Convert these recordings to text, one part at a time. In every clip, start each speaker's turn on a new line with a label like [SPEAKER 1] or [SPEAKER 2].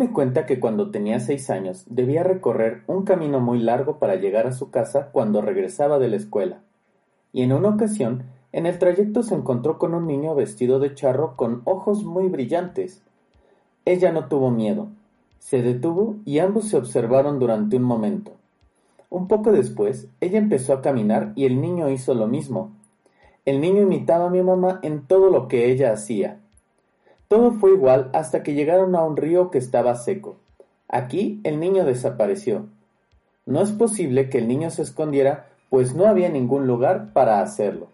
[SPEAKER 1] Mi mamá me cuenta que cuando tenía seis años debía recorrer un camino muy largo para llegar a su casa cuando regresaba de la escuela, y en una ocasión en el trayecto se encontró con un niño vestido de charro con ojos muy brillantes. Ella no tuvo miedo, se detuvo y ambos se observaron durante un momento. Un poco después, ella empezó a caminar y el niño hizo lo mismo. El niño imitaba a mi mamá en todo lo que ella hacía. Todo fue igual hasta que llegaron a un río que estaba seco. Aquí el niño desapareció. No es posible que el niño se escondiera, pues no había ningún lugar para hacerlo.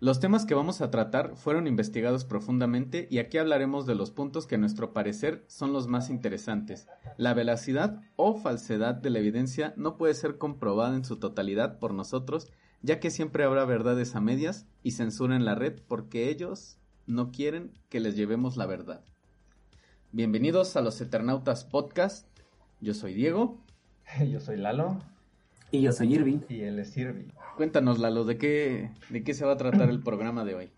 [SPEAKER 2] Los temas que vamos a tratar fueron investigados profundamente y aquí hablaremos de los puntos que a nuestro parecer son los más interesantes. La veracidad o falsedad de la evidencia no puede ser comprobada en su totalidad por nosotros, ya que siempre habrá verdades a medias y censura en la red porque ellos no quieren que les llevemos la verdad. Bienvenidos a los Eternautas Podcast. Yo soy Diego.
[SPEAKER 3] Yo soy Lalo.
[SPEAKER 4] Y yo soy Irving.
[SPEAKER 3] Y él es Irving.
[SPEAKER 2] Cuéntanos, Lalo, ¿de qué, de qué se va a tratar el programa de hoy?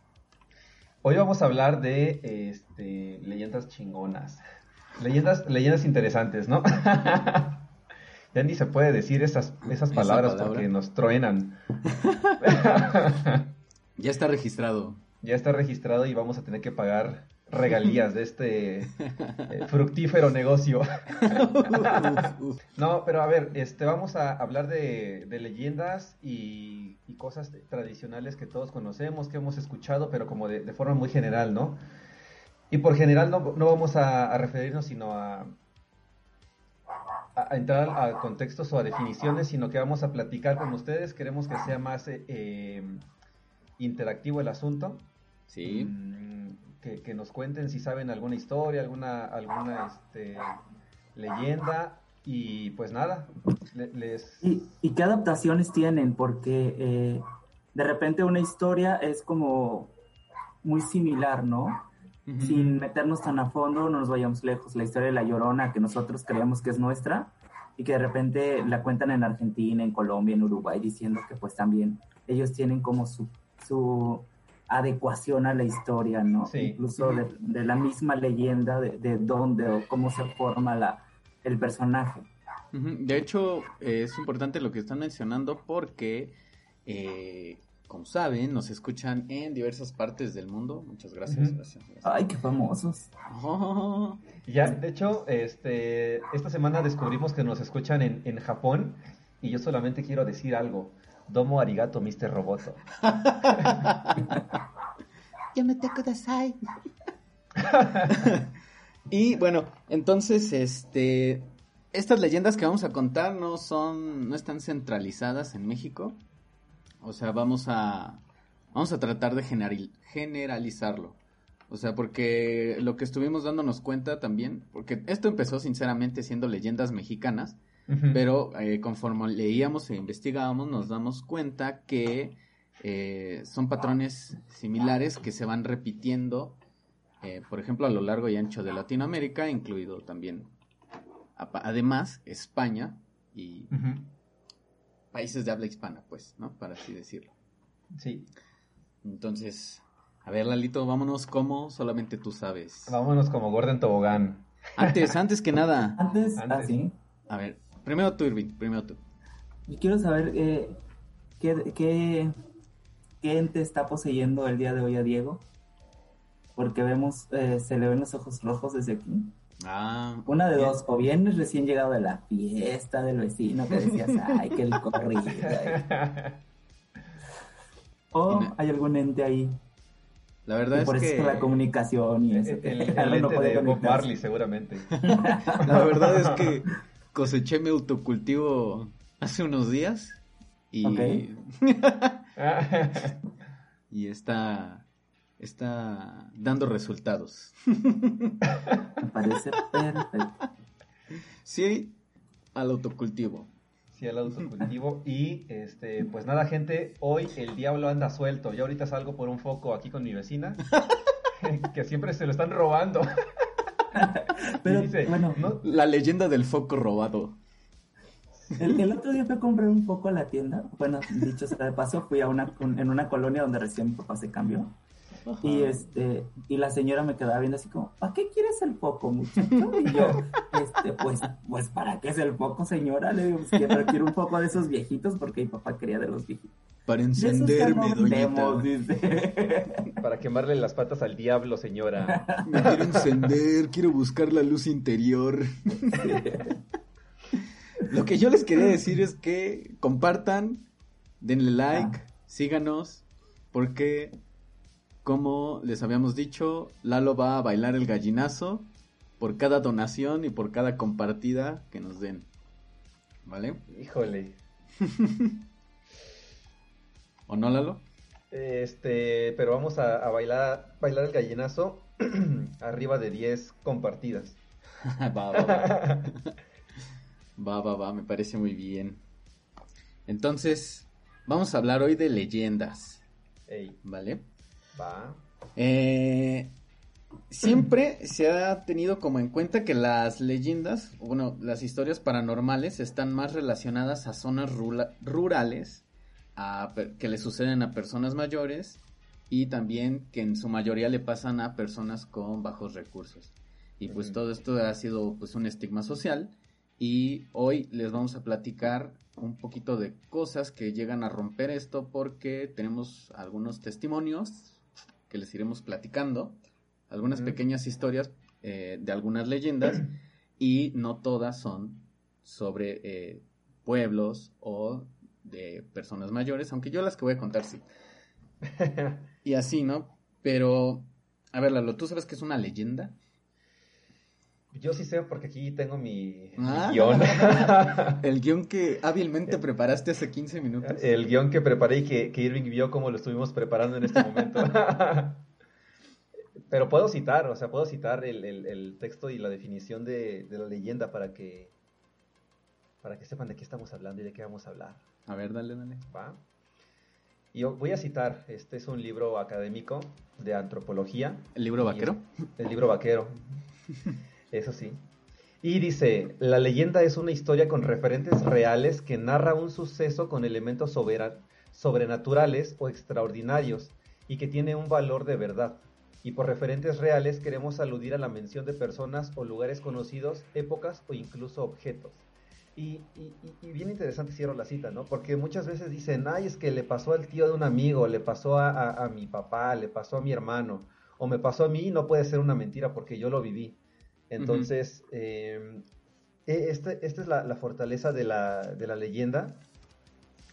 [SPEAKER 3] Hoy vamos a hablar de este, leyendas chingonas. Leyendas, leyendas interesantes, ¿no? ya ni se puede decir esas, esas palabras
[SPEAKER 2] palabra?
[SPEAKER 3] porque nos truenan.
[SPEAKER 2] Ya está registrado.
[SPEAKER 3] Ya está registrado y vamos a tener que pagar regalías de este eh, fructífero negocio. no, pero a ver, este, vamos a hablar de, de leyendas y, y cosas tradicionales que todos conocemos, que hemos escuchado, pero como de, de forma muy general, ¿no? Y por general no, no vamos a, a referirnos sino a, a, a entrar a contextos o a definiciones, sino que vamos a platicar con ustedes. Queremos que sea más eh, eh, interactivo el asunto.
[SPEAKER 2] Sí.
[SPEAKER 3] Mm, que, que nos cuenten si saben alguna historia, alguna, alguna este, leyenda. Y pues nada, le- les...
[SPEAKER 4] ¿Y, y qué adaptaciones tienen? Porque eh, de repente una historia es como muy similar, ¿no? Sin meternos tan a fondo, no nos vayamos lejos. La historia de La Llorona, que nosotros creemos que es nuestra, y que de repente la cuentan en Argentina, en Colombia, en Uruguay, diciendo que pues también ellos tienen como su, su adecuación a la historia, ¿no?
[SPEAKER 3] Sí.
[SPEAKER 4] Incluso de, de la misma leyenda, de, de dónde o cómo se forma la, el personaje.
[SPEAKER 2] De hecho, eh, es importante lo que están mencionando porque, eh, como saben, nos escuchan en diversas partes del mundo. Muchas gracias.
[SPEAKER 3] Ujú.
[SPEAKER 2] gracias, gracias.
[SPEAKER 4] Ay, qué famosos.
[SPEAKER 2] Oh,
[SPEAKER 3] Ya, de hecho, este, esta semana descubrimos que nos escuchan en, en Japón y yo solamente quiero decir algo. Domo arigato, Mr. Roboto.
[SPEAKER 2] Y bueno, entonces, este, estas leyendas que vamos a contar no son, no están centralizadas en México. O sea, vamos a, vamos a tratar de general- generalizarlo. O sea, porque lo que estuvimos dándonos cuenta también, porque esto empezó sinceramente siendo leyendas mexicanas, Pero eh, conforme leíamos e investigábamos nos damos cuenta que eh, son patrones similares que se van repitiendo, eh, por ejemplo, a lo largo y ancho de Latinoamérica, incluido también, además, España y países de habla hispana, pues, ¿no? Para así decirlo.
[SPEAKER 3] Sí,
[SPEAKER 2] Entonces, a ver, Lalito, vámonos como solamente tú sabes.
[SPEAKER 3] vámonos como Gordon Tobogán.
[SPEAKER 2] Antes, antes que nada,
[SPEAKER 4] Antes,
[SPEAKER 3] Antes.
[SPEAKER 4] así.
[SPEAKER 2] A ver, primero tú, Irving, primero tú.
[SPEAKER 4] Yo quiero saber eh, ¿qué, qué, qué ente está poseyendo el día de hoy a Diego. Porque vemos, eh, se le ven los ojos rojos desde aquí.
[SPEAKER 2] Ah,
[SPEAKER 4] Una de
[SPEAKER 2] bien.
[SPEAKER 4] dos, o bien es recién llegado de la fiesta del vecino que decías, ay, qué corrido. O hay algún ente ahí.
[SPEAKER 2] La verdad
[SPEAKER 4] Y
[SPEAKER 2] es
[SPEAKER 4] por eso
[SPEAKER 2] que
[SPEAKER 4] es la comunicación y eso.
[SPEAKER 3] El,
[SPEAKER 4] que
[SPEAKER 3] el
[SPEAKER 4] no
[SPEAKER 3] ente
[SPEAKER 4] puede
[SPEAKER 3] de Bob. Marley, seguramente.
[SPEAKER 2] la verdad es que coseché mi autocultivo hace unos días y y está está dando resultados.
[SPEAKER 4] Me parece perfecto.
[SPEAKER 2] Sí al autocultivo.
[SPEAKER 3] Sí, el autocultivo. Y este, pues nada, gente, hoy el diablo anda suelto. Yo ahorita salgo por un foco aquí con mi vecina. que siempre se lo están robando.
[SPEAKER 4] Pero,
[SPEAKER 3] y dice,
[SPEAKER 4] bueno,
[SPEAKER 3] no,
[SPEAKER 2] La leyenda del foco robado.
[SPEAKER 4] El, el otro día fui a comprar un poco a la tienda. Bueno, dicho sea de paso, fui a una en una colonia donde recién mi papá se cambió. Y este, y la señora me quedaba viendo así como, ¿para qué quieres el foco, muchacho? Y yo, este, pues, pues, ¿para qué es el foco, señora? Le digo, pues, quiero, quiero un poco de esos viejitos porque mi papá quería de los viejitos.
[SPEAKER 2] Para encenderme, doñita.
[SPEAKER 3] para quemarle las patas al diablo, señora.
[SPEAKER 2] Me quiero encender, quiero buscar la luz interior. Lo que yo les quería decir es que compartan, denle like, síganos, porque como les habíamos dicho, Lalo va a bailar el gallinazo por cada donación y por cada compartida que nos den. ¿Vale?
[SPEAKER 3] Híjole.
[SPEAKER 2] ¿O no, Lalo?
[SPEAKER 3] Este, pero vamos a, a bailar, bailar el gallinazo arriba de 10 compartidas.
[SPEAKER 2] va, va, va. Va, va, va, me parece muy bien. Entonces, vamos a hablar hoy de leyendas,
[SPEAKER 3] Ey,
[SPEAKER 2] ¿vale?
[SPEAKER 3] va.
[SPEAKER 2] Eh, siempre se ha tenido como en cuenta que las leyendas, bueno, las historias paranormales están más relacionadas a zonas rurales, a que le suceden a personas mayores y también que en su mayoría le pasan a personas con bajos recursos. Y pues todo esto ha sido pues un estigma social. Y hoy les vamos a platicar un poquito de cosas que llegan a romper esto porque tenemos algunos testimonios que les iremos platicando, algunas pequeñas historias eh, de algunas leyendas y no todas son sobre eh, pueblos o de personas mayores, aunque yo las que voy a contar sí. Y así, ¿no? Pero, a ver, Lalo, ¿tú sabes qué es una leyenda?
[SPEAKER 3] Yo sí sé porque aquí tengo mi, mi
[SPEAKER 2] Ah.
[SPEAKER 3] guion.
[SPEAKER 2] El guion que hábilmente preparaste hace 15 minutos.
[SPEAKER 3] El guion que preparé y que, que Irving vio cómo lo estuvimos preparando en este momento. Pero puedo citar, o sea, puedo citar el, el- el texto y la definición de, de la leyenda para que, para que sepan de qué estamos hablando y de qué vamos a hablar.
[SPEAKER 2] A ver, dale, dale.
[SPEAKER 3] ¿va? Y yo voy a citar, este es un libro académico de antropología.
[SPEAKER 2] ¿El libro vaquero?
[SPEAKER 3] El libro vaquero. Eso sí. Y dice, la leyenda es una historia con referentes reales que narra un suceso con elementos sobrenaturales o extraordinarios y que tiene un valor de verdad. Y por referentes reales queremos aludir a la mención de personas o lugares conocidos, épocas o incluso objetos. Y, y- bien interesante cierro la cita, ¿no? Porque muchas veces dicen, ay, es que le pasó al tío de un amigo, le pasó a, a- a mi papá, le pasó a mi hermano, o me pasó a mí, no puede ser una mentira porque yo lo viví. Entonces, eh, e- este- esta es la, la fortaleza de la, de la leyenda.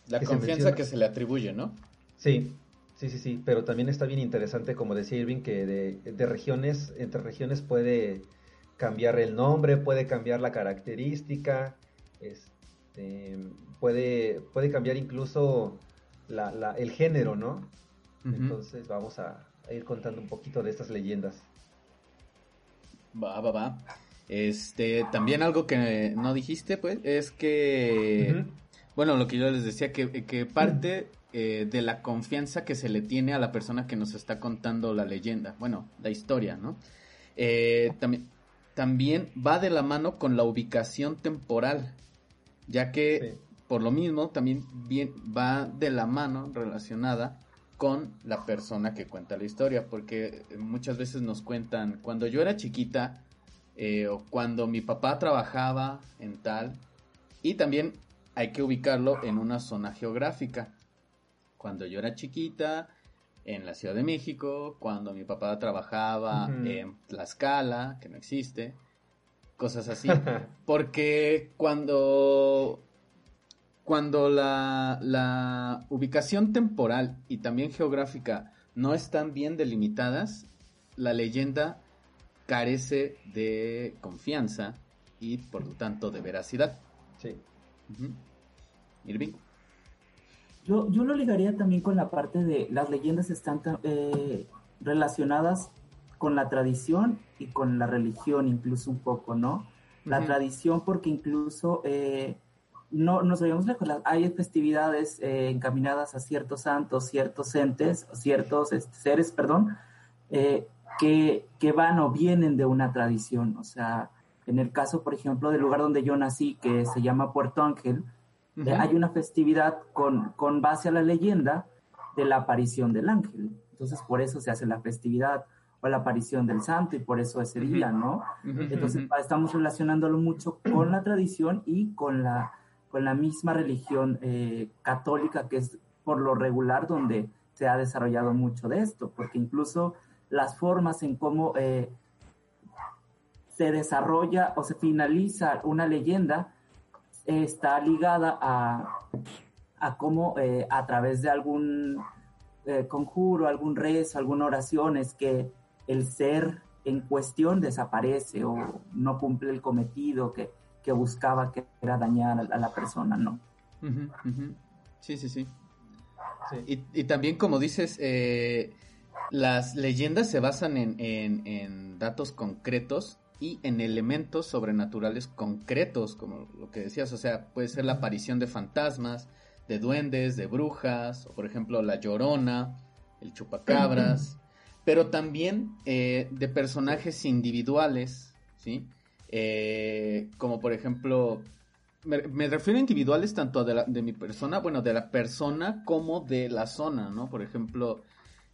[SPEAKER 2] La
[SPEAKER 3] que
[SPEAKER 2] confianza que se le atribuye, ¿no?
[SPEAKER 3] Sí, sí, sí, sí, pero también está bien interesante, como decía Irving, que de, de regiones, entre regiones puede cambiar el nombre, puede cambiar la característica, este, puede, puede cambiar incluso la- la- el género, ¿no? Entonces vamos a, a ir contando un poquito de estas leyendas.
[SPEAKER 2] Va, va, va. Este, también algo que no dijiste, pues, es que, bueno, lo que yo les decía, que, que parte eh, de la confianza que se le tiene a la persona que nos está contando la leyenda, bueno, la historia, ¿no? Eh, también, también va de la mano con la ubicación temporal, ya que
[SPEAKER 3] Sí.
[SPEAKER 2] por lo mismo también bien, va de la mano relacionada con la persona que cuenta la historia, porque muchas veces nos cuentan, cuando yo era chiquita, eh, o cuando mi papá trabajaba en tal, Y también hay que ubicarlo en una zona geográfica. Cuando yo era chiquita, en la Ciudad de México, cuando mi papá trabajaba en Tlaxcala, que no existe, cosas así. Porque cuando, cuando la, la ubicación temporal y también geográfica no están bien delimitadas, la leyenda carece de confianza y por lo tanto de veracidad.
[SPEAKER 3] Sí.
[SPEAKER 2] Irving.
[SPEAKER 4] Yo, yo lo ligaría también con la parte de las leyendas están eh, relacionadas con la tradición y con la religión incluso un poco, ¿no? La tradición porque incluso eh, no nos veíamos lejos, hay festividades eh, encaminadas a ciertos santos, ciertos entes, ciertos este, seres, perdón, que, que van o vienen de una tradición, o sea, en el caso, por ejemplo, del lugar donde yo nací, que se llama Puerto Ángel, hay una festividad con, con base a la leyenda de la aparición del ángel. Entonces, por eso se hace la festividad la aparición del santo y por eso ese día, ¿no? Entonces, estamos relacionándolo mucho con la tradición y con la, con la misma religión eh, católica, que es por lo regular donde se ha desarrollado mucho de esto, porque incluso las formas en cómo eh, se desarrolla o se finaliza una leyenda está ligada a, a cómo eh, a través de algún conjuro, algún rezo, alguna oración es que el ser en cuestión desaparece o no cumple el cometido que, buscaba que era dañar a, la persona, ¿no?
[SPEAKER 2] Sí, sí, sí. Y, también, como dices, eh, las leyendas se basan en, en datos concretos y en elementos sobrenaturales concretos, como lo que decías, o sea, puede ser la aparición de fantasmas, de duendes, de brujas, o por ejemplo la llorona, el chupacabras, pero también eh, de personajes individuales, ¿sí? Eh, como por ejemplo, me, refiero a individuales tanto de, de, mi persona, bueno, de la persona como de la zona, ¿no? Por ejemplo,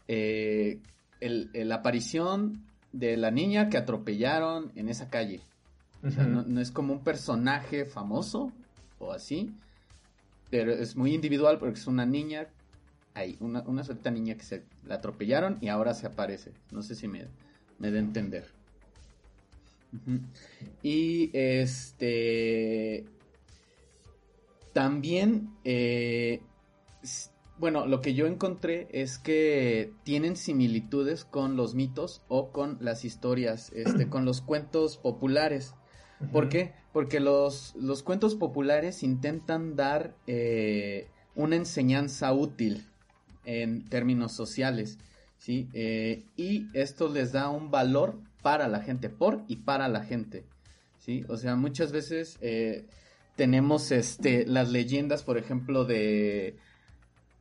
[SPEAKER 2] eh, la aparición de la niña que atropellaron en esa calle. O sea, no, es como un personaje famoso o así, pero es muy individual porque es una niña, hay una, una solita niña que se la atropellaron y ahora se aparece. No sé si me, me da a entender. Y este también eh, bueno, lo que yo encontré es que tienen similitudes con los mitos o con las historias, este, con los cuentos populares. ¿Por qué? Porque los, los cuentos populares intentan dar eh, una enseñanza útil en términos sociales, ¿sí? Eh, y esto les da un valor para la gente, por y para la gente, ¿sí? O sea, muchas veces eh, tenemos este, las leyendas, por ejemplo, de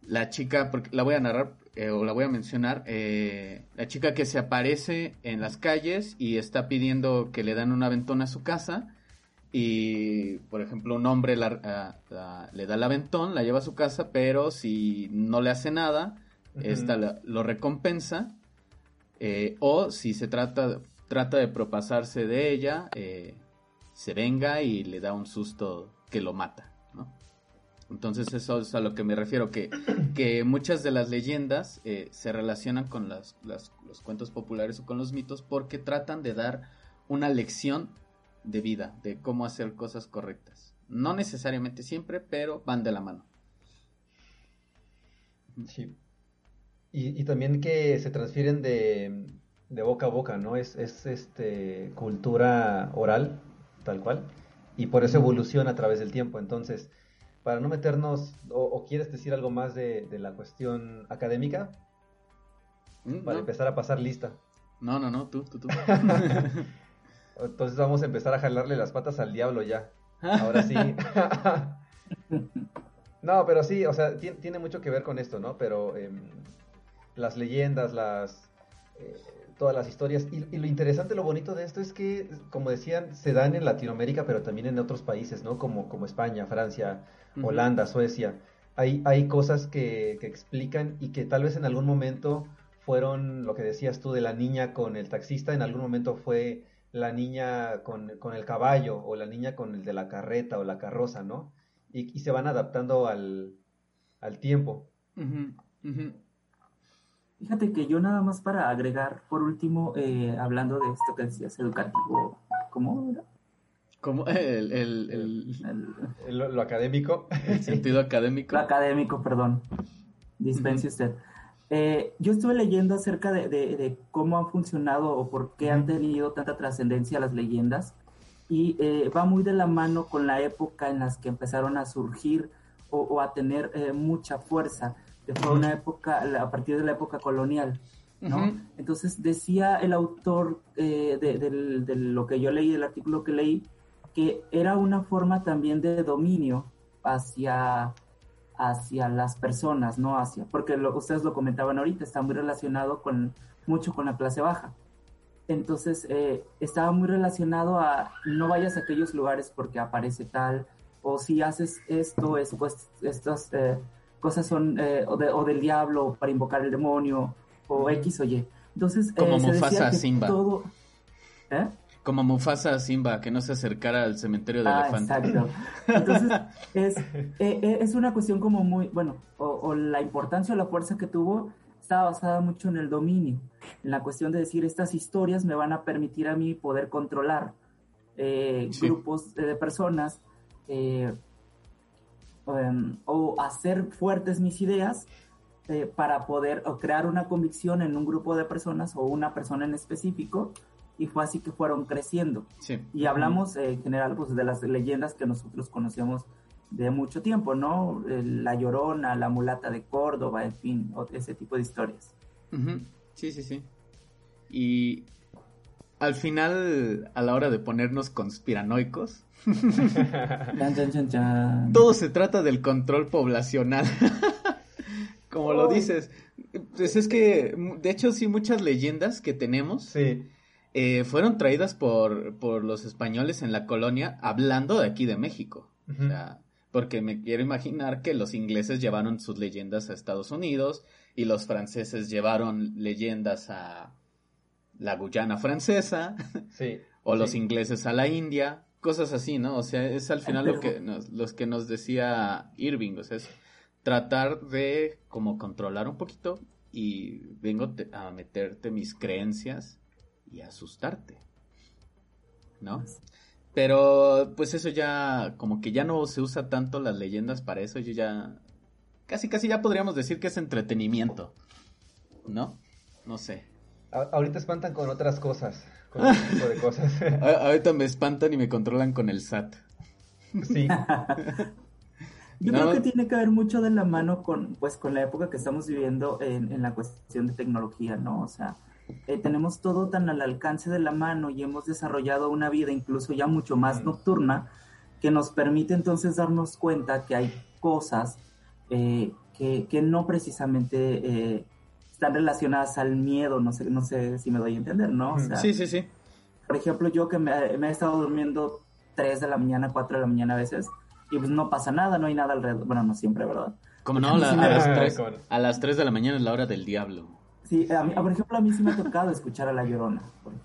[SPEAKER 2] la chica, porque la voy a narrar eh, o la voy a mencionar, la chica que se aparece en las calles y está pidiendo que le dan un aventón a su casa y, por ejemplo, un hombre le da el aventón, la lleva a su casa, pero si no le hace nada, esta lo recompensa eh, o si se trata, trata de propasarse de ella, se venga y le da un susto que lo mata. Entonces eso es a lo que me refiero, que, que muchas de las leyendas eh, se relacionan con las, los cuentos populares o con los mitos porque tratan de dar una lección de vida, de cómo hacer cosas correctas. No necesariamente siempre, pero van de la mano.
[SPEAKER 3] Sí. Y, también que se transfieren de, de, boca a boca, ¿no? Es, es este cultura oral, tal cual, y por eso evoluciona a través del tiempo. Entonces, para no meternos, o, quieres decir algo más de, la cuestión académica, mm, para empezar a pasar lista.
[SPEAKER 2] No, no, no, tú, tú, tú.
[SPEAKER 3] Entonces vamos a empezar a jalarle las patas al diablo ya. Ahora sí. no, pero sí, o sea, tiene, mucho que ver con esto, ¿no? Pero em, las leyendas, las... Eh, todas las historias. Y, lo interesante, lo bonito de esto es que, como decían, se dan en Latinoamérica, pero también en otros países, ¿no? Como, como España, Francia, Holanda, Suecia. Hay, hay cosas que, que, explican y que tal vez en algún momento fueron, lo que decías tú de la niña con el taxista, en algún momento fue la niña con, el caballo o la niña con el de la carreta o la carroza, ¿no? Y, se van adaptando al, tiempo.
[SPEAKER 4] Fíjate que yo nada más para agregar, por último, eh, hablando de esto que decías, educativo, ¿cómo era?
[SPEAKER 2] Como el, el,
[SPEAKER 3] lo, académico.
[SPEAKER 2] El sentido académico.
[SPEAKER 4] Lo académico, perdón. Dispense usted. Eh, yo estuve leyendo acerca de, cómo han funcionado o por qué han tenido tanta trascendencia las leyendas. Y eh, va muy de la mano con la época en las que empezaron a surgir o, a tener eh, mucha fuerza, que fue una época, a partir de la época colonial, ¿no? Entonces decía el autor de, de, lo que yo leí, del artículo que leí, que era una forma también de dominio hacia hacia las personas, no hacia, porque lo, ustedes lo comentaban ahorita, está muy relacionado con mucho con la clase baja. Entonces, eh, estaba muy relacionado a no vayas a aquellos lugares porque aparece tal, o si haces esto, es, pues estas eh, cosas son eh, o, del diablo para invocar el demonio, o X o Y. Entonces,
[SPEAKER 2] como Mufasa Simba. Todo, ¿eh? Como Mufasa Simba, que no se acercara al cementerio de ah,
[SPEAKER 4] Exacto. Entonces, es, eh, eh, es una cuestión como muy, bueno, o, la importancia o la fuerza que tuvo estaba basada mucho en el dominio, en la cuestión de decir, estas historias me van a permitir a mí poder controlar eh, grupos de personas em, o hacer fuertes mis ideas para poder o crear una convicción en un grupo de personas o una persona en específico y fue así que fueron creciendo. Y hablamos eh, en general pues, de las leyendas que nosotros conocemos de mucho tiempo, ¿no? La Llorona, la Mulata de Córdoba, en fin, ese tipo de historias.
[SPEAKER 2] Sí, sí, sí. Y al final, a la hora de ponernos conspiranoicos, todo se trata del control poblacional. Como lo dices, pues es que, de hecho, sí, muchas leyendas que tenemos.
[SPEAKER 3] Sí
[SPEAKER 2] eh, fueron traídas por, por los españoles en la colonia hablando de aquí de México. O sea, porque me quiero imaginar que los ingleses llevaron sus leyendas a Estados Unidos y los franceses llevaron leyendas a la Guyana francesa
[SPEAKER 3] sí,
[SPEAKER 2] o los ingleses a la India, cosas así, ¿no? O sea, es al final lo que nos, los que nos decía Irving, o sea, es tratar de como controlar un poquito y vengo a meterte mis creencias y asustarte. ¿No? Pero pues eso ya, como que ya no se usa tanto las leyendas para eso, yo ya, casi casi ya podríamos decir que es entretenimiento. ¿No? No sé.
[SPEAKER 3] ahorita espantan con otras cosas, con otro tipo de cosas.
[SPEAKER 2] ahorita me espantan y me controlan con el SAT.
[SPEAKER 3] Sí.
[SPEAKER 4] Yo creo que tiene que ver mucho de la mano con, pues, con la época que estamos viviendo en, en la cuestión de tecnología, ¿no? O sea, eh, tenemos todo tan al alcance de la mano y hemos desarrollado una vida incluso ya mucho más nocturna que nos permite entonces darnos cuenta que hay cosas eh, que, no precisamente eh, están relacionadas al miedo, no sé, no sé si me doy a entender, ¿no?
[SPEAKER 2] sí, sí, sí.
[SPEAKER 4] Por ejemplo, yo que me, he estado durmiendo 3 de la mañana, 4 de la mañana a veces, y pues no pasa nada, no hay nada alrededor, bueno, no siempre, ¿verdad?
[SPEAKER 2] Como no, a, las 3, a las 3 de la mañana es la hora del diablo.
[SPEAKER 4] Sí, por ejemplo, a mí sí me ha tocado escuchar a La Llorona.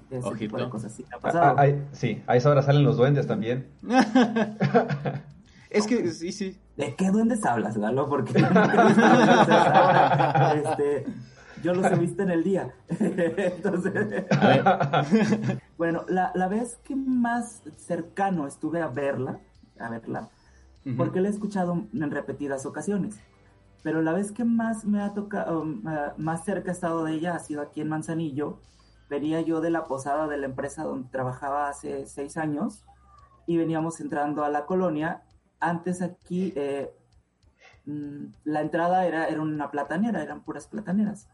[SPEAKER 4] Ese tipo de cosas sí ha pasado.
[SPEAKER 3] Ah, sí, a esa hora salen los duendes también.
[SPEAKER 2] es que, sí, sí.
[SPEAKER 4] ¿De qué duendes hablas, Galo? Porque este, yo los he visto en el día. Entonces, bueno, la, la, vez que más cercano estuve a verla, a verla, porque la he escuchado en repetidas ocasiones pero la vez que más me ha tocado, um, más cerca he estado de ella ha sido aquí en Manzanillo. Venía yo de la posada de la empresa donde trabajaba hace seis años y veníamos entrando a la colonia. Antes aquí eh, mm, la entrada era, era una platanera, eran puras plataneras.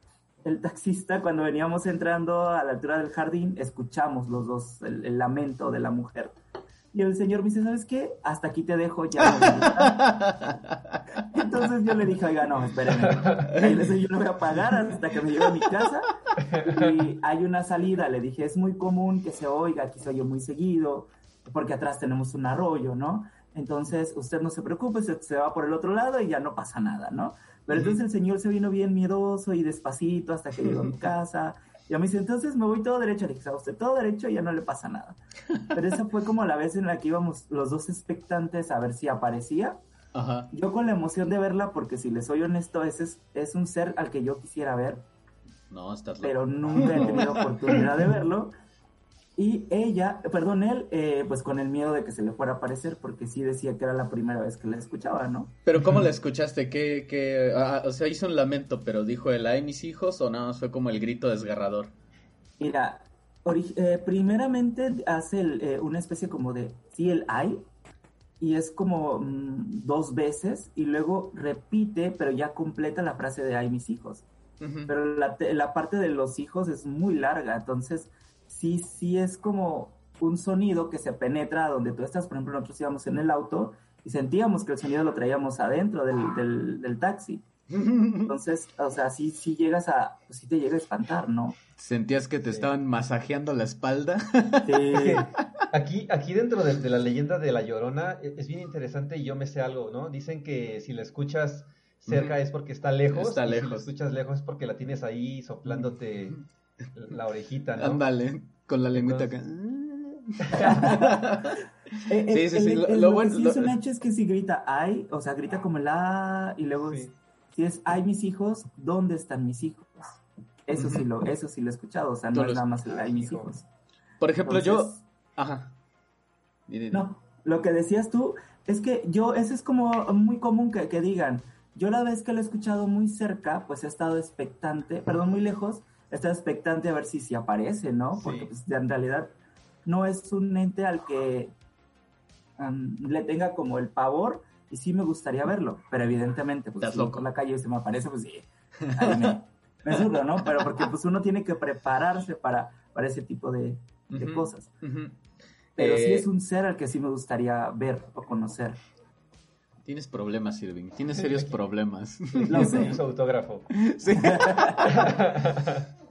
[SPEAKER 4] El taxista, cuando veníamos entrando a la altura del jardín, escuchamos los dos el lamento de la mujer y el señor me dice, ¿sabes qué? Hasta aquí te dejo ya. Entonces yo le dije, oiga, no, espérenme. yo no voy a pagar hasta que me lleve a mi casa. Y hay una salida. Le dije, es muy común que se oiga, aquí se oye muy seguido, porque atrás tenemos un arroyo, ¿no? Entonces, usted no se preocupe, se, se va por el otro lado y ya no pasa nada, ¿no? Pero entonces el señor se vino bien miedoso y despacito hasta que llegó a mi casa Y a mí dice, entonces me voy todo derecho. Le dije, a usted todo derecho y ya no le pasa nada. Pero esa fue como la vez en la que íbamos los dos expectantes a ver si aparecía.
[SPEAKER 2] Ajá.
[SPEAKER 4] Yo con la emoción de verla, porque si les soy honesto, ese es, es un ser al que yo quisiera ver,
[SPEAKER 2] No, estás
[SPEAKER 4] pero nunca he tenido oportunidad de verlo. Y ella, perdón, él, eh, pues con el miedo de que se le fuera a aparecer, porque sí decía que era la primera vez que la escuchaba, ¿no?
[SPEAKER 2] Pero ¿cómo la escuchaste? ¿Qué, qué... ah, o sea, hizo un lamento, pero dijo el ay mis hijos o nada más fue como el grito desgarrador.
[SPEAKER 4] Mira, eh, primeramente hace el, eh, una especie como de sí, el ay, y es como mm, dos veces, y luego repite, pero ya completa la frase de ay, mis hijos. Pero la, te- la parte de los hijos es muy larga, entonces sí, sí es como un sonido que se penetra donde tú estás. Por ejemplo, nosotros íbamos en el auto y sentíamos que el sonido lo traíamos adentro del, del, del taxi. Entonces, o sea, sí, sí llegas a, pues sí te llega a espantar, ¿no?
[SPEAKER 2] ¿Sentías que te estaban masajeando la espalda?
[SPEAKER 4] Sí.
[SPEAKER 3] Aquí, aquí dentro de, de la leyenda de La Llorona e- es bien interesante y yo me sé algo, ¿no? Dicen que si la escuchas cerca es porque está lejos.
[SPEAKER 2] Está
[SPEAKER 3] y Si la
[SPEAKER 2] lejos.
[SPEAKER 3] escuchas lejos es porque la tienes ahí soplándote la orejita, ¿no?
[SPEAKER 2] Ándale, con la lengüita acá.
[SPEAKER 4] Eh,
[SPEAKER 2] Sí,
[SPEAKER 4] eh,
[SPEAKER 2] sí, sí,
[SPEAKER 4] el-
[SPEAKER 2] lo-
[SPEAKER 4] el-
[SPEAKER 2] lo
[SPEAKER 4] lo
[SPEAKER 2] bueno-
[SPEAKER 4] que sí
[SPEAKER 2] lo-
[SPEAKER 4] es un hecho es que si grita ay, o sea, grita como el ah, y luego
[SPEAKER 3] Sí.
[SPEAKER 4] Si es ay mis hijos, ¿dónde están mis hijos? Eso sí lo, eso sí lo he escuchado, o sea, no es nada más el ay mis
[SPEAKER 3] hijo.
[SPEAKER 4] hijos.
[SPEAKER 2] Por ejemplo, yo...
[SPEAKER 4] Entonces,
[SPEAKER 2] Ajá. Di, di.
[SPEAKER 4] No, lo que decías tú es que yo, eso es como muy común que, que digan, yo la vez que lo he escuchado muy cerca, pues he estado expectante, perdón, muy lejos, he estado expectante a ver si, si aparece, ¿no? Porque
[SPEAKER 3] Sí.
[SPEAKER 4] pues, en realidad no es un ente al que le tenga como el pavor y sí me gustaría verlo, pero evidentemente, pues si por la calle y se me aparece, pues sí, ahí me, me surro, ¿no? Pero porque pues uno tiene que prepararse para, para ese tipo de, de cosas. Pero sí
[SPEAKER 2] Eh,
[SPEAKER 4] es un ser al que sí me gustaría ver o conocer.
[SPEAKER 2] Tienes problemas, Irving. Tienes serios problemas.
[SPEAKER 4] Lo sé.
[SPEAKER 3] Su autógrafo.
[SPEAKER 2] Sí.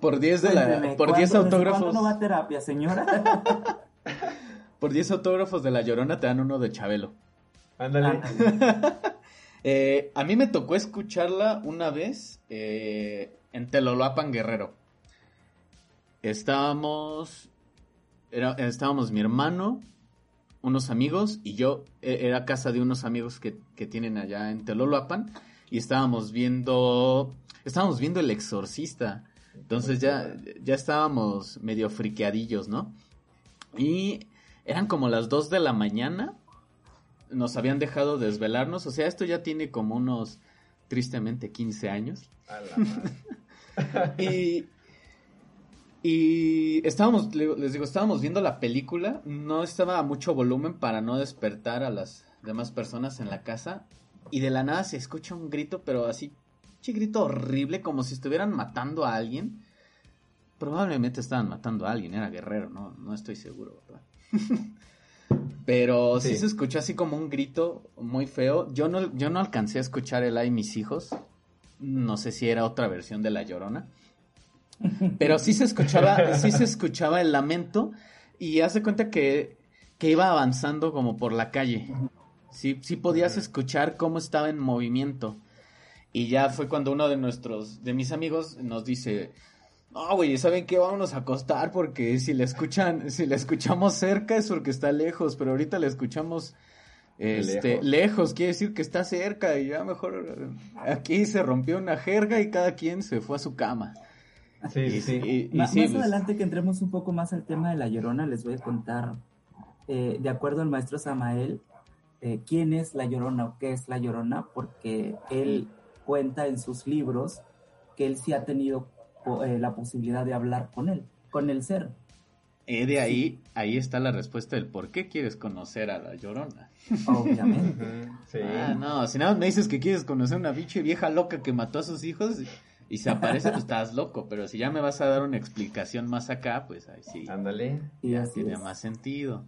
[SPEAKER 2] Por 10 de la
[SPEAKER 4] Cuénteme,
[SPEAKER 2] por 10
[SPEAKER 4] ¿cuándo- desde
[SPEAKER 2] autógrafos
[SPEAKER 4] ¿Cuándo no va a terapia, señora?
[SPEAKER 2] por 10 autógrafos de la Llorona te dan uno de Chabelo.
[SPEAKER 3] Ándale.
[SPEAKER 2] Eh, a mí me tocó escucharla una vez eh, en Telolapan Guerrero. Estábamos era- estábamos mi hermano, unos amigos y yo eh, era casa de unos amigos que, que tienen allá en Telolapan y estábamos viendo estábamos viendo El Exorcista. Entonces ya ya estábamos medio friqueadillos, ¿no? Y eran como las 2 de la mañana. Nos habían dejado desvelarnos. O sea, esto ya tiene como unos, tristemente, 15 años.
[SPEAKER 3] A la madre.
[SPEAKER 2] Y, y estábamos, le- les digo, estábamos viendo la película. No estaba a mucho volumen para no despertar a las demás personas en la casa. Y de la nada se escucha un grito, pero así, un grito horrible, como si estuvieran matando a alguien. Probablemente estaban matando a alguien, era guerrero, no, no estoy seguro, ¿verdad? Pero sí.
[SPEAKER 3] Sí.
[SPEAKER 2] se escuchó así como un grito muy feo. Yo no, yo no alcancé a escuchar el ay mis hijos. No sé si era otra versión de La Llorona. Pero sí se escuchaba, sí se escuchaba el lamento. Y hace cuenta que, que iba avanzando como por la calle. Sí, sí podías escuchar cómo estaba en movimiento. Y ya fue cuando uno de nuestros, de mis amigos, nos dice, no, güey, ¿saben qué? Vámonos a acostar porque si le escuchan, si le escuchamos cerca es porque está lejos, pero ahorita le escuchamos este,
[SPEAKER 3] Lejos.
[SPEAKER 2] lejos. quiere decir que está cerca y ya mejor aquí se rompió una jerga y cada quien se fue a su cama.
[SPEAKER 3] Sí,
[SPEAKER 2] Y,
[SPEAKER 3] sí, sí.
[SPEAKER 2] y- y
[SPEAKER 4] Ma-
[SPEAKER 2] sí,
[SPEAKER 4] más
[SPEAKER 2] pues,
[SPEAKER 4] adelante que entremos un poco más al tema de la Llorona, les voy a contar, eh, de acuerdo al maestro Samael, eh, quién es la Llorona o qué es la Llorona, porque él cuenta en sus libros que él sí ha tenido eh, la posibilidad de hablar con él, con el ser.
[SPEAKER 2] eh, de ahí, ahí está la respuesta del por qué quieres conocer a la llorona.
[SPEAKER 4] Obviamente.
[SPEAKER 3] Sí.
[SPEAKER 2] Ah, no, si nada más me dices que quieres conocer una biche vieja loca que mató a sus hijos y se aparece, pues estás loco. Pero si ya me vas a dar una explicación más acá, pues ahí sí,
[SPEAKER 3] Ándale.
[SPEAKER 4] y así
[SPEAKER 2] tiene
[SPEAKER 4] es.
[SPEAKER 2] más sentido.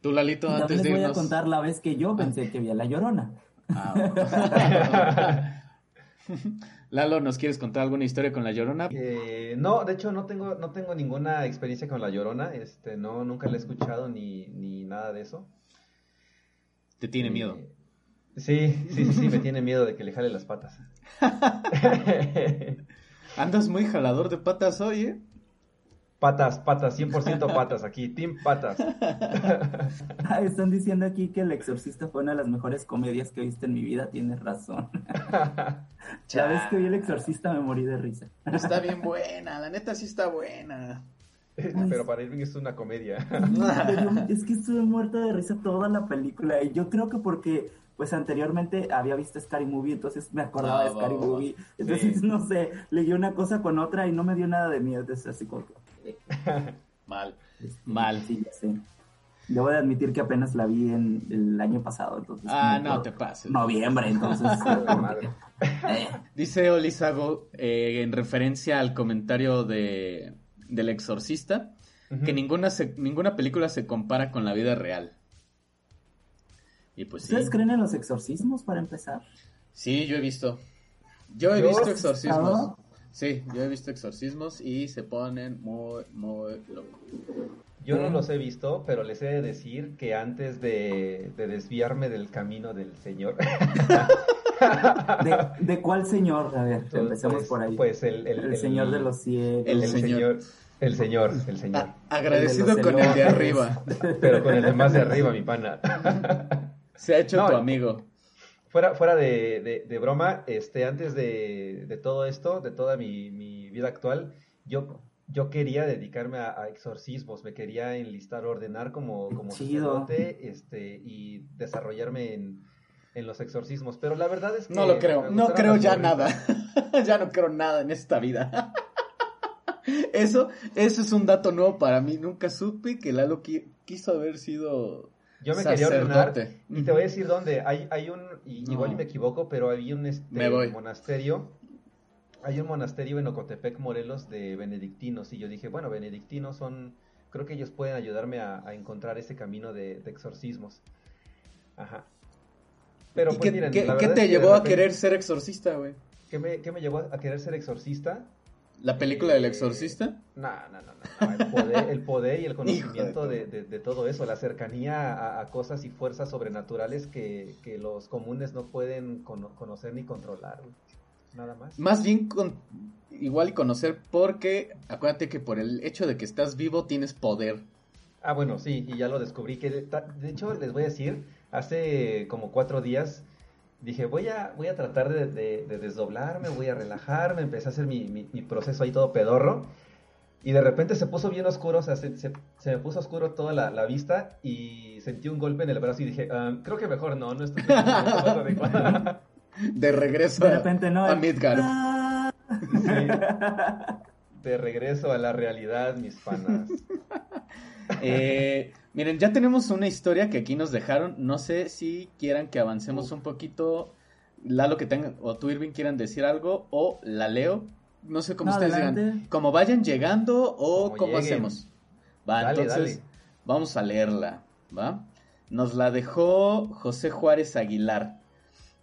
[SPEAKER 2] Tú, Lalito, antes
[SPEAKER 4] también les
[SPEAKER 2] de
[SPEAKER 4] voy a
[SPEAKER 2] irnos...
[SPEAKER 4] contar la vez que yo pensé que vi a la Llorona.
[SPEAKER 2] Ah, Lalo, ¿nos quieres contar alguna historia con la llorona?
[SPEAKER 3] Eh, no, de hecho no tengo, no tengo ninguna experiencia con la Llorona, este, no, nunca la he escuchado ni, ni nada de eso.
[SPEAKER 2] Te tiene
[SPEAKER 3] Eh,
[SPEAKER 2] miedo.
[SPEAKER 3] Sí, sí, sí, sí, me tiene miedo de que le jale las patas.
[SPEAKER 2] Andas muy jalador de patas hoy, ¿eh?
[SPEAKER 3] Patas, patas, 100% patas aquí, Team Patas.
[SPEAKER 4] Ah, están diciendo aquí que El Exorcista fue una de las mejores comedias que he visto en mi vida, tienes razón. La vez que vi El Exorcista me morí de risa.
[SPEAKER 2] Está bien buena, la neta sí está buena.
[SPEAKER 3] Pero para Irving es una comedia.
[SPEAKER 4] es que estuve muerta de risa toda la película y yo creo que porque pues anteriormente había visto Scary Movie, entonces me acordaba de Scary Movie. Entonces, no sé, leí una cosa con otra y no me dio nada de miedo. Entonces, así como
[SPEAKER 2] Mal, este, mal.
[SPEAKER 4] Sí, ya sé. Debo de admitir que apenas la vi en el año pasado, entonces.
[SPEAKER 2] Ah, no te pases.
[SPEAKER 4] Noviembre, entonces.
[SPEAKER 2] Eh. Dice Olizago, eh, en referencia al comentario de, del exorcista, que ninguna, ninguna película se compara con la vida real.
[SPEAKER 4] Y pues ¿Ustedes creen en los exorcismos para empezar?
[SPEAKER 2] Sí, yo he visto. Yo he visto exorcismos. Sí, yo he visto exorcismos y se ponen muy, muy locos.
[SPEAKER 3] Yo no los he visto, pero les he de decir que antes de, desviarme del camino del Señor.
[SPEAKER 4] ¿De, cuál Señor? A ver, empecemos pues, por ahí.
[SPEAKER 3] Pues el,
[SPEAKER 4] el, Señor de los cielos.
[SPEAKER 2] El, señor.
[SPEAKER 3] El Señor, el Señor.
[SPEAKER 2] agradecido con el de arriba.
[SPEAKER 3] Pero con el de más de arriba, mi pana.
[SPEAKER 2] Se ha hecho tu amigo.
[SPEAKER 3] Fuera, fuera de, de, broma, este, antes de, de, todo esto, de toda mi, mi, vida actual, yo, yo quería dedicarme a, exorcismos, me quería enlistar, ordenar como, como sacerdote este, y desarrollarme en, en los exorcismos, pero la verdad es que...
[SPEAKER 2] No lo creo, no creo ya nada, ya no creo nada en esta vida. Eso, eso es un dato nuevo para mí. Nunca supe que Lalo quiso haber sido
[SPEAKER 3] yo me quería ordenar y te voy a decir dónde. Hay, hay un, igual y me equivoco, pero había un este, monasterio. Hay un monasterio en Ocotepec, Morelos, de benedictinos. Y yo dije, bueno, benedictinos son, creo que ellos pueden ayudarme a, encontrar ese camino de, exorcismos. Ajá.
[SPEAKER 2] Pero pues, qué, ¿qué, te llevó a querer ser exorcista, güey?
[SPEAKER 3] ¿Qué me, ¿Qué me llevó a querer ser exorcista?
[SPEAKER 2] ¿La película del exorcista?
[SPEAKER 3] No, no, no, no. El, poder, y el conocimiento de, todo eso, la cercanía a, cosas y fuerzas sobrenaturales que, los comunes no pueden conocer ni controlar. Nada más.
[SPEAKER 2] Más bien con, igual y conocer porque acuérdate que por el hecho de que estás vivo tienes poder.
[SPEAKER 3] Ah, bueno, sí, y ya lo descubrí. que De hecho, les voy a decir, hace como cuatro días dije, voy a, voy a tratar de, desdoblarme, voy a relajarme, empecé a hacer mi, proceso ahí todo pedorro. Y de repente se puso bien oscuro, o sea, se, me puso oscuro toda la, vista y sentí un golpe en el brazo y dije, ah, creo que mejor no, no estoy
[SPEAKER 2] De regreso
[SPEAKER 4] de repente, no,
[SPEAKER 2] a Midgard.
[SPEAKER 3] De regreso a la realidad, mis panas.
[SPEAKER 2] Eh, miren, ya tenemos una historia que aquí nos dejaron. No sé si quieran que avancemos un poquito. Lalo que tengan, o tú Irving quieran decir algo, o la leo. No sé cómo ustedes digan. Como vayan llegando o cómo hacemos. Va, entonces vamos a leerla, ¿va? Nos la dejó José Juárez Aguilar.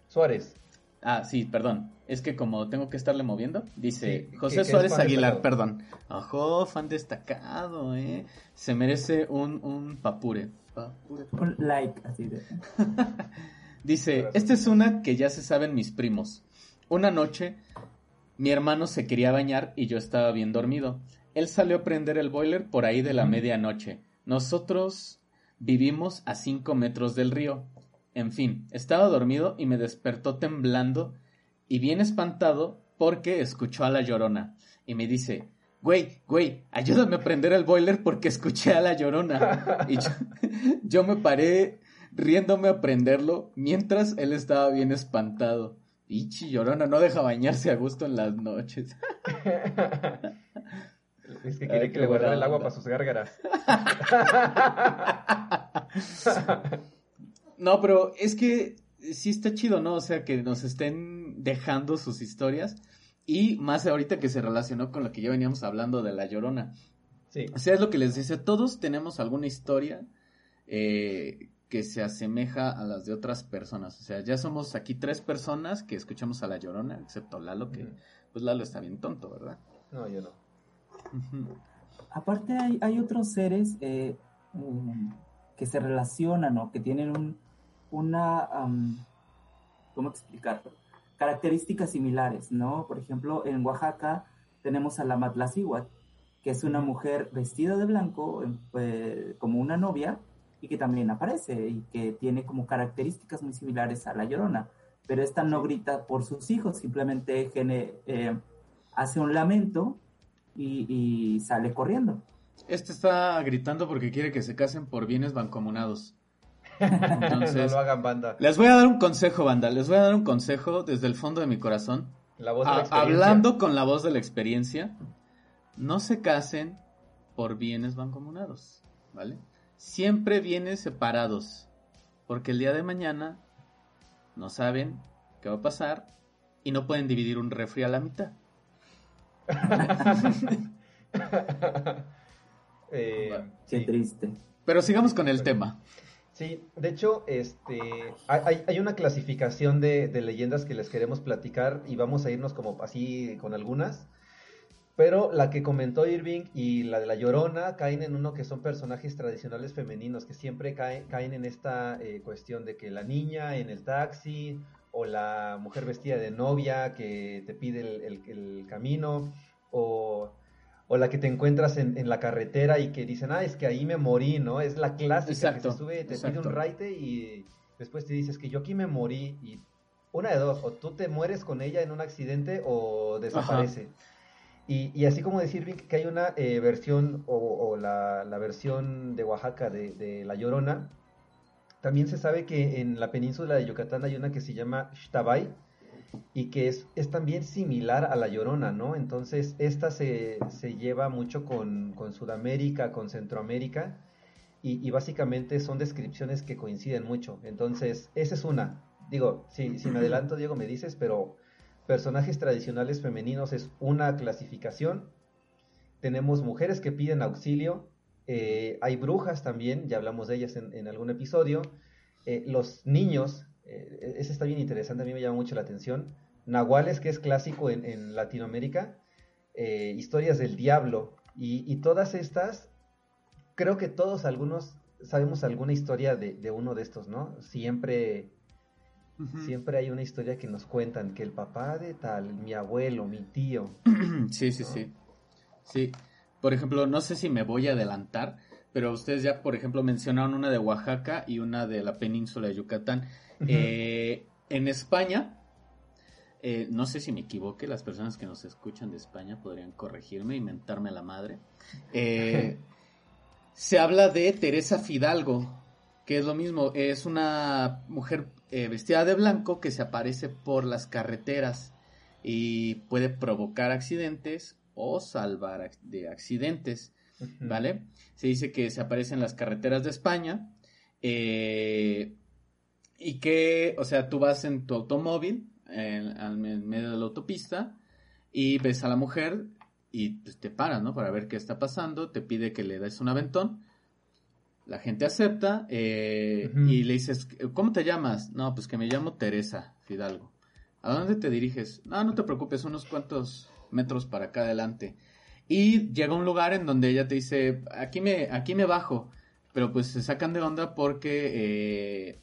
[SPEAKER 3] Suárez.
[SPEAKER 2] Ah, sí, perdón. Es que como tengo que estarle moviendo, dice José Suárez Aguilar, perdón. Ojo, fan destacado, ¿eh? Se merece un, un papure.
[SPEAKER 4] Un like, así de.
[SPEAKER 2] dice, esta es una que ya se saben mis primos. Una noche, mi hermano se quería bañar y yo estaba bien dormido. Él salió a prender el boiler por ahí de la medianoche. Nosotros vivimos a cinco metros del río. En fin, estaba dormido y me despertó temblando y bien espantado porque escuchó a la llorona. Y me dice, güey, güey, ayúdame a prender el boiler porque escuché a la llorona. Y yo, me paré riéndome a prenderlo mientras él estaba bien espantado. Ichi, llorona, no deja bañarse a gusto en las noches.
[SPEAKER 3] Es que quiere que le guarde el agua para sus gárgaras.
[SPEAKER 2] No, pero es que sí está chido, ¿no? O sea, que nos estén dejando sus historias. Y más ahorita que se relacionó con lo que ya veníamos hablando de La Llorona.
[SPEAKER 3] Sí.
[SPEAKER 2] O sea, es lo que les dice, todos tenemos alguna historia eh, que se asemeja a las de otras personas. O sea, ya somos aquí tres personas que escuchamos a La Llorona, excepto Lalo, que pues Lalo está bien tonto, ¿verdad?
[SPEAKER 3] No, yo no.
[SPEAKER 4] Aparte hay, hay, otros seres eh, um, que se relacionan o que tienen un, una, ¿cómo explicarlo? Características similares, ¿no? Por ejemplo, en Oaxaca tenemos a la Matlacihuat, que es una mujer vestida de blanco, eh, como una novia, y que también aparece y que tiene como características muy similares a la llorona. Pero esta no grita por sus hijos, simplemente eh, hace un lamento y, sale corriendo.
[SPEAKER 2] Este está gritando porque quiere que se casen por bienes bancomunados.
[SPEAKER 3] Entonces, no lo hagan banda.
[SPEAKER 2] Les voy a dar un consejo, banda. Les voy a dar un consejo desde el fondo de mi corazón.
[SPEAKER 3] La voz de la
[SPEAKER 2] hablando con la voz de la experiencia. No se casen por bienes bancomunados, ¿vale? Siempre bienes separados. Porque el día de mañana no saben qué va a pasar y no pueden dividir un refri a la mitad.
[SPEAKER 4] Eh, qué triste.
[SPEAKER 2] Pero sigamos con el tema.
[SPEAKER 3] Sí, de hecho, este, hay, una clasificación de, leyendas que les queremos platicar y vamos a irnos como así con algunas. Pero la que comentó Irving y la de la Llorona caen en uno que son personajes tradicionales femeninos que siempre caen, caen en esta eh, cuestión de que la niña en el taxi o la mujer vestida de novia que te pide el camino o o la que te encuentras en, la carretera y que dicen, ah, es que ahí me morí, ¿no? Es la clásica que se sube, te pide un raite y después te dices que yo aquí me morí y una de dos, o tú te mueres con ella en un accidente o desaparece. Y, así como decir que hay una eh, versión o, la, versión de Oaxaca de, de, La Llorona, también se sabe que en la península de Yucatán hay una que se llama Xtabay, y que es, es, también similar a la Llorona, ¿no? Entonces, esta se, se lleva mucho con, con, Sudamérica, con Centroamérica, y, y, básicamente son descripciones que coinciden mucho. Entonces, esa es una. Digo, si, si me adelanto, Diego, me dices, pero personajes tradicionales femeninos es una clasificación. Tenemos mujeres que piden auxilio. Eh, hay brujas también, ya hablamos de ellas en, en algún episodio. Eh, los niños eh, ese está bien interesante, a mí me llama mucho la atención. Nahuales, que es clásico en, Latinoamérica, eh, historias del diablo, y, todas estas, creo que todos algunos sabemos alguna historia de, uno de estos, ¿no? Siempre, siempre hay una historia que nos cuentan que el papá de tal, mi abuelo, mi tío.
[SPEAKER 2] Sí, sí, sí. Sí. Por ejemplo, no sé si me voy a adelantar, pero ustedes ya, por ejemplo, mencionaron una de Oaxaca y una de la península de Yucatán. Eh, en España, eh, no sé si me equivoque, las personas que nos escuchan de España podrían corregirme y mentarme a la madre. Eh, se habla de Teresa Fidalgo, que es lo mismo, es una mujer vestida de blanco que se aparece por las carreteras y puede provocar accidentes o salvar de accidentes, ¿vale? Se dice que se aparece en las carreteras de España. Eh, y que, o sea, tú vas en tu automóvil, en, medio de la autopista, y ves a la mujer y pues, te paras, ¿no? Para ver qué está pasando, te pide que le des un aventón. La gente acepta eh, y le dices, ¿cómo te llamas? No, pues que me llamo Teresa Fidalgo. ¿A dónde te diriges? No, no te preocupes, unos cuantos metros para acá adelante. Y llega un lugar en donde ella te dice, aquí me, aquí me bajo. Pero pues se sacan de onda porque eh,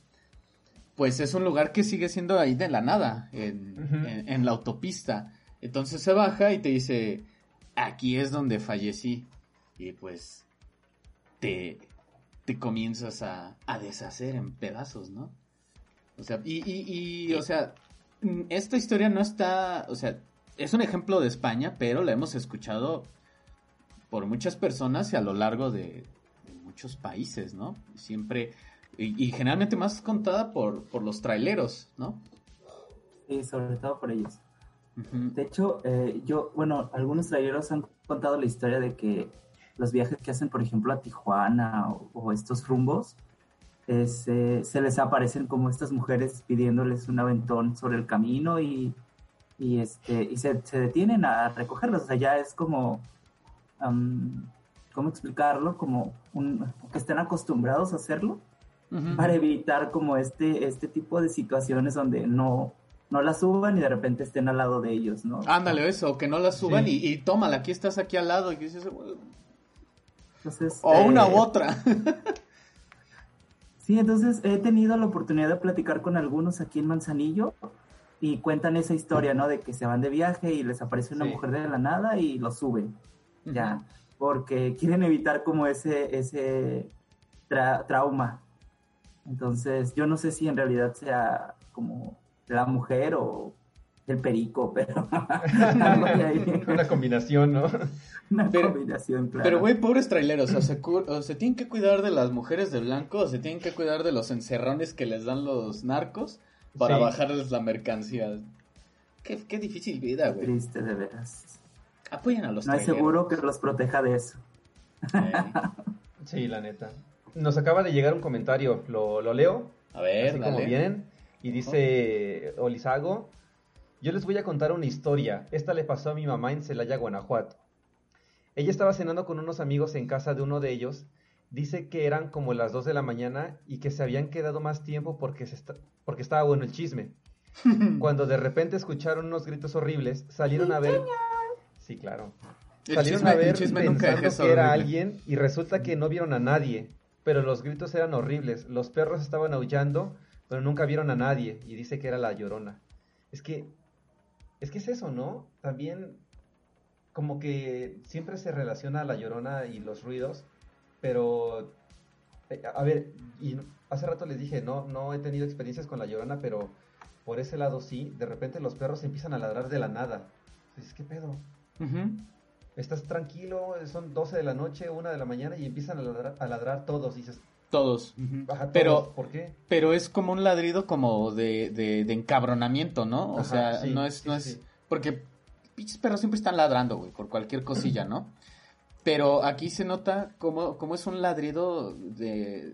[SPEAKER 2] pues es un lugar que sigue siendo ahí de la nada, en, la autopista. Entonces se baja y te dice, aquí es donde fallecí. Y pues te, te comienzas a, deshacer en pedazos, ¿no? O sea, y, y, o sea, esta historia no está, o sea, es un ejemplo de España, pero la hemos escuchado por muchas personas y a lo largo de, de muchos países, ¿no? Siempre y, generalmente más contada por, por los traileros, ¿no?
[SPEAKER 4] Sí, sobre todo por ellos. De hecho, eh, yo, bueno, algunos traileros han contado la historia de que los viajes que hacen, por ejemplo, a Tijuana o, estos rumbos, eh, se, les aparecen como estas mujeres pidiéndoles un aventón sobre el camino y, y, este, y se, se detienen a recogerlos. O sea, ya es como, ¿cómo explicarlo? Como un, que estén acostumbrados a hacerlo para evitar como este, este tipo de situaciones donde no, no la suban y de repente estén al lado de ellos, ¿no?
[SPEAKER 2] Ándale, eso, que no la suban y, y tómala, aquí estás aquí al lado. Y dices, o una u eh, otra.
[SPEAKER 4] sí, entonces he tenido la oportunidad de platicar con algunos aquí en Manzanillo y cuentan esa historia, ¿no? De que se van de viaje y les aparece una mujer de la nada y lo suben. Ya. porque quieren evitar como ese, ese trauma. Entonces, yo no sé si en realidad sea como la mujer o el perico, pero
[SPEAKER 3] una combinación, ¿no?
[SPEAKER 4] Una combinación, claro.
[SPEAKER 2] Pero, güey, pobres traileros, o se, o se tienen que cuidar de las mujeres de blanco, o se tienen que cuidar de los encerrones que les dan los narcos para bajarles la mercancía. Qué, qué difícil vida, güey.
[SPEAKER 4] Triste, de veras.
[SPEAKER 2] Apoyan a los
[SPEAKER 4] No hay seguro que los proteja de eso.
[SPEAKER 3] Sí, la neta. Nos acaba de llegar un comentario, lo, lo leo.
[SPEAKER 2] A ver,
[SPEAKER 3] así como vienen. Y dice Olizago, yo les voy a contar una historia. Esta le pasó a mi mamá en Celaya, Guanajuato. Ella estaba cenando con unos amigos en casa de uno de ellos. Dice que eran como las 2 de la mañana y que se habían quedado más tiempo porque, se porque estaba bueno el chisme. Cuando de repente escucharon unos gritos horribles, salieron a ver... Sí, claro. Salieron a ver pensando que era alguien y resulta que no vieron a nadie, pero los gritos eran horribles. Los perros estaban aullando, pero nunca vieron a nadie y dice que era la llorona. Es que es que es eso, ¿no? También como que siempre se relaciona la llorona y los ruidos, pero eh, a ver, y hace rato les dije, no no he tenido experiencias con la llorona, pero por ese lado sí, de repente los perros empiezan a ladrar de la nada. Dices, ¿qué pedo? Estás tranquilo, son 12 de la noche, 1 de la mañana y empiezan a ladrar, a ladrar todos. dices,
[SPEAKER 2] todos. Pero, ¿por qué? Pero es como un ladrido como de, de, encabronamiento, ¿no? O sea, no es, no es, porque pinches perros siempre están ladrando, güey, por cualquier cosilla, ¿no? Pero aquí se nota como, como es un ladrido de,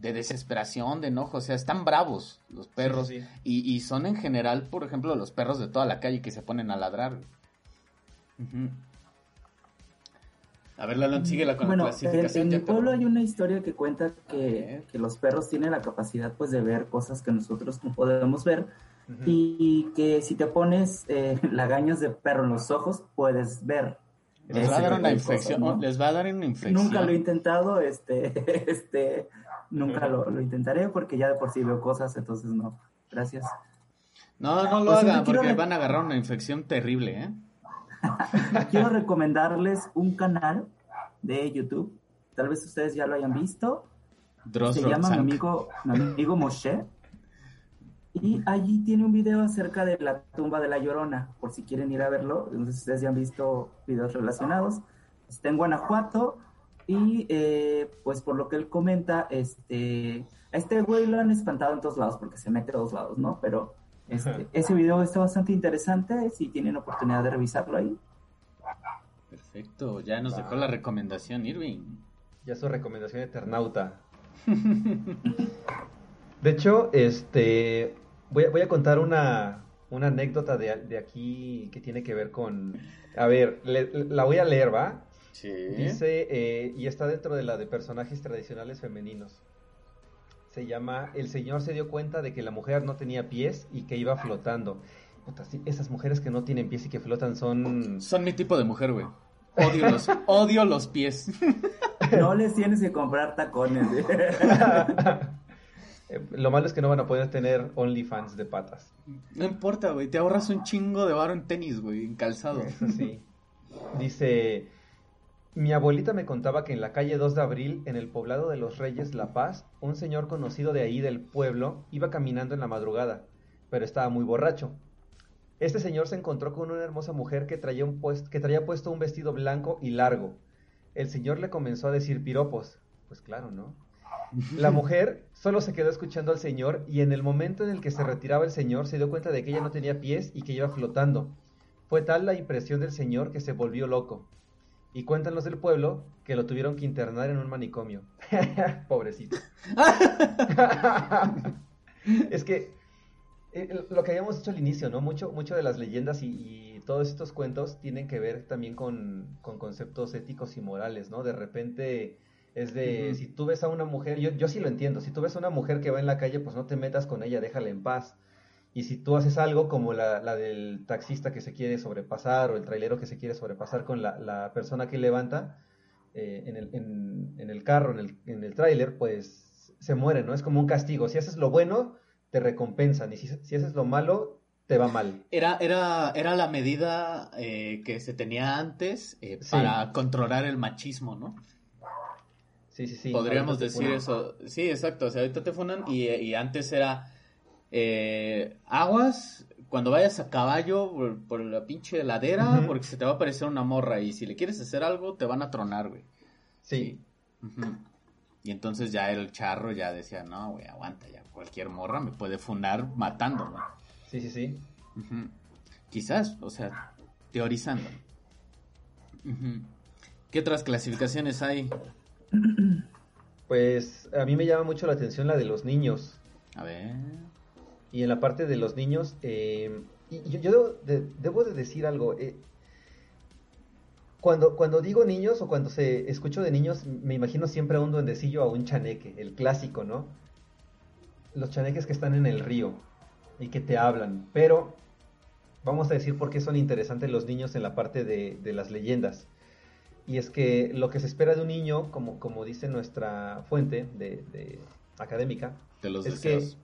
[SPEAKER 2] de desesperación, de enojo, o sea, están bravos los perros y, y, son en general, por ejemplo, los perros de toda la calle que se ponen a ladrar. A ver, Lalo, síguela con
[SPEAKER 4] bueno,
[SPEAKER 2] la clasificación.
[SPEAKER 4] En, en mi pueblo hay una historia que cuenta que, que, los perros tienen la capacidad pues de ver cosas que nosotros no podemos ver y que si te pones eh, lagaños de perro en los ojos puedes ver.
[SPEAKER 2] Les va a dar una infección, les va a dar una infección.
[SPEAKER 4] Nunca lo he intentado, este, este, nunca lo, lo, intentaré porque ya de por sí veo cosas, entonces no. Gracias.
[SPEAKER 2] No, no lo hagan porque van a agarrar una infección terrible, ¿eh?
[SPEAKER 4] quiero recomendarles un canal de YouTube. Tal vez ustedes ya lo hayan visto. Se llama mi amigo, mi amigo Moshe. Y allí tiene un video acerca de la tumba de la Llorona, por si quieren ir a verlo. Entonces ustedes ya han visto videos relacionados. Está en Guanajuato y eh, pues por lo que él comenta, este, a este güey lo han espantado en todos lados porque se mete a todos lados, ¿no? Pero este, ese video está bastante interesante, si tienen oportunidad de revisarlo ahí.
[SPEAKER 2] Perfecto, ya nos dejó la recomendación Irving.
[SPEAKER 3] Ya su recomendación eternauta. de hecho, este voy a, voy a contar una, una anécdota de, de, aquí que tiene que ver con... A ver, la voy a leer, ¿va?
[SPEAKER 2] Sí.
[SPEAKER 3] Dice, eh, y está dentro de la de personajes tradicionales femeninos se llama El Señor se dio cuenta de que la mujer no tenía pies y que iba flotando. esas mujeres que no tienen pies y que flotan son...
[SPEAKER 2] Son mi tipo de mujer, güey. Odio los, odio los pies.
[SPEAKER 4] No les tienes que comprar tacones.
[SPEAKER 3] Eh, lo malo es que no van a poder tener OnlyFans de patas.
[SPEAKER 2] No importa, güey. Te ahorras un chingo de varo en tenis, güey, en calzado.
[SPEAKER 3] sí. Dice, mi abuelita me contaba que en la calle 2 de abril, en el poblado de los Reyes La Paz, un señor conocido de ahí del pueblo iba caminando en la madrugada, pero estaba muy borracho. Este señor se encontró con una hermosa mujer que traía, un que traía puesto un vestido blanco y largo. El señor le comenzó a decir piropos. Pues claro, ¿no? La mujer solo se quedó escuchando al señor y en el momento en el que se retiraba el señor se dio cuenta de que ella no tenía pies y que iba flotando. Fue tal la impresión del señor que se volvió loco. Y cuentan los del pueblo que lo tuvieron que internar en un manicomio. Pobrecito. es que eh, lo que habíamos dicho al inicio, ¿no? Mucho, mucho de las leyendas y, todos estos cuentos tienen que ver también con, conceptos éticos y morales, ¿no? De repente es de, si tú ves a una mujer, yo, yo sí lo entiendo, si tú ves a una mujer que va en la calle, pues no te metas con ella, déjala en paz. Y si tú haces algo como la, la, del taxista que se quiere sobrepasar o el trailero que se quiere sobrepasar con la, la persona que levanta eh, en, el, en, en, el, carro, en el, en el trailer, pues se muere, ¿no? Es como un castigo. Si haces lo bueno, te recompensan. Y si, si haces lo malo, te va mal.
[SPEAKER 2] Era, era, era la medida eh, que se tenía antes eh, para controlar el machismo, ¿no?
[SPEAKER 3] Sí, sí, sí.
[SPEAKER 2] Podríamos decir eso. Sí, exacto. O sea, ahorita te funan y, antes era eh, aguas cuando vayas a caballo por, la pinche ladera porque se te va a aparecer una morra y si le quieres hacer algo te van a tronar, güey.
[SPEAKER 3] Sí.
[SPEAKER 2] Y entonces ya el charro ya decía, no, güey, aguanta ya. Cualquier morra me puede funar matando, güey.
[SPEAKER 3] Sí, sí, sí.
[SPEAKER 2] Quizás, o sea, teorizando. ¿Qué otras clasificaciones hay?
[SPEAKER 3] Pues a mí me llama mucho la atención la de los niños.
[SPEAKER 2] A ver.
[SPEAKER 3] Y en la parte de los niños, eh, yo, debo, de, decir algo. Eh, cuando, cuando digo niños o cuando se escucho de niños, me imagino siempre a un duendecillo o a un chaneque, el clásico, ¿no? Los chaneques que están en el río y que te hablan. Pero vamos a decir por qué son interesantes los niños en la parte de, de las leyendas. Y es que lo que se espera de un niño, como, como dice nuestra fuente de, académica,
[SPEAKER 2] de los
[SPEAKER 3] es
[SPEAKER 2] deseos.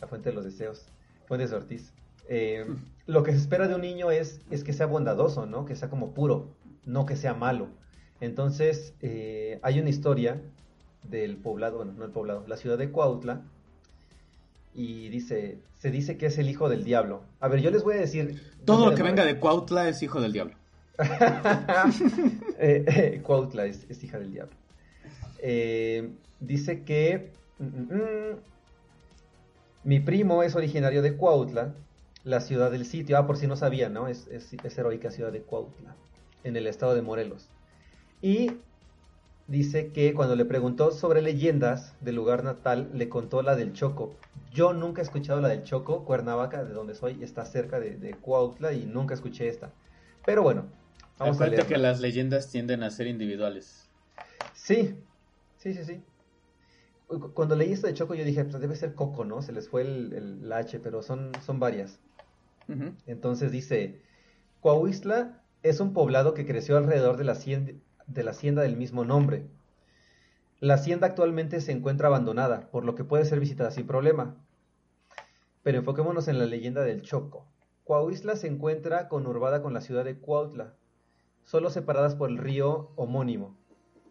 [SPEAKER 3] La fuente de los deseos, Fuentes de Ortiz. Eh, lo que se espera de un niño es, es que sea bondadoso, ¿no? Que sea como puro, no que sea malo. Entonces, eh, hay una historia del poblado, bueno, no el poblado, la ciudad de Cuautla, y dice, se dice que es el hijo del diablo. A ver, yo les voy a decir...
[SPEAKER 2] Todo lo que venga de Cuautla es hijo del diablo.
[SPEAKER 3] eh, eh Cuautla es, hija del diablo. Eh, dice que mm, mm, mm, mi primo es originario de Cuautla, la ciudad del sitio. Ah, por si no sabía, ¿no? Es, es, heroica ciudad de Cuautla, en el estado de Morelos. Y dice que cuando le preguntó sobre leyendas del lugar natal, le contó la del Choco. Yo nunca he escuchado la del Choco, Cuernavaca, de donde soy, está cerca de, de Cuautla y nunca escuché esta. Pero bueno,
[SPEAKER 2] Vamos a que las leyendas tienden a ser individuales.
[SPEAKER 3] Sí, sí, sí, sí. Cuando leí esto de Choco yo dije, pues debe ser Coco, ¿no? Se les fue el, H, pero son, son varias. Entonces dice, Coahuistla es un poblado que creció alrededor de la, hacienda, de la hacienda del mismo nombre. La hacienda actualmente se encuentra abandonada, por lo que puede ser visitada sin problema. Pero enfoquémonos en la leyenda del Choco. Coahuistla se encuentra conurbada con la ciudad de Cuautla, solo separadas por el río homónimo.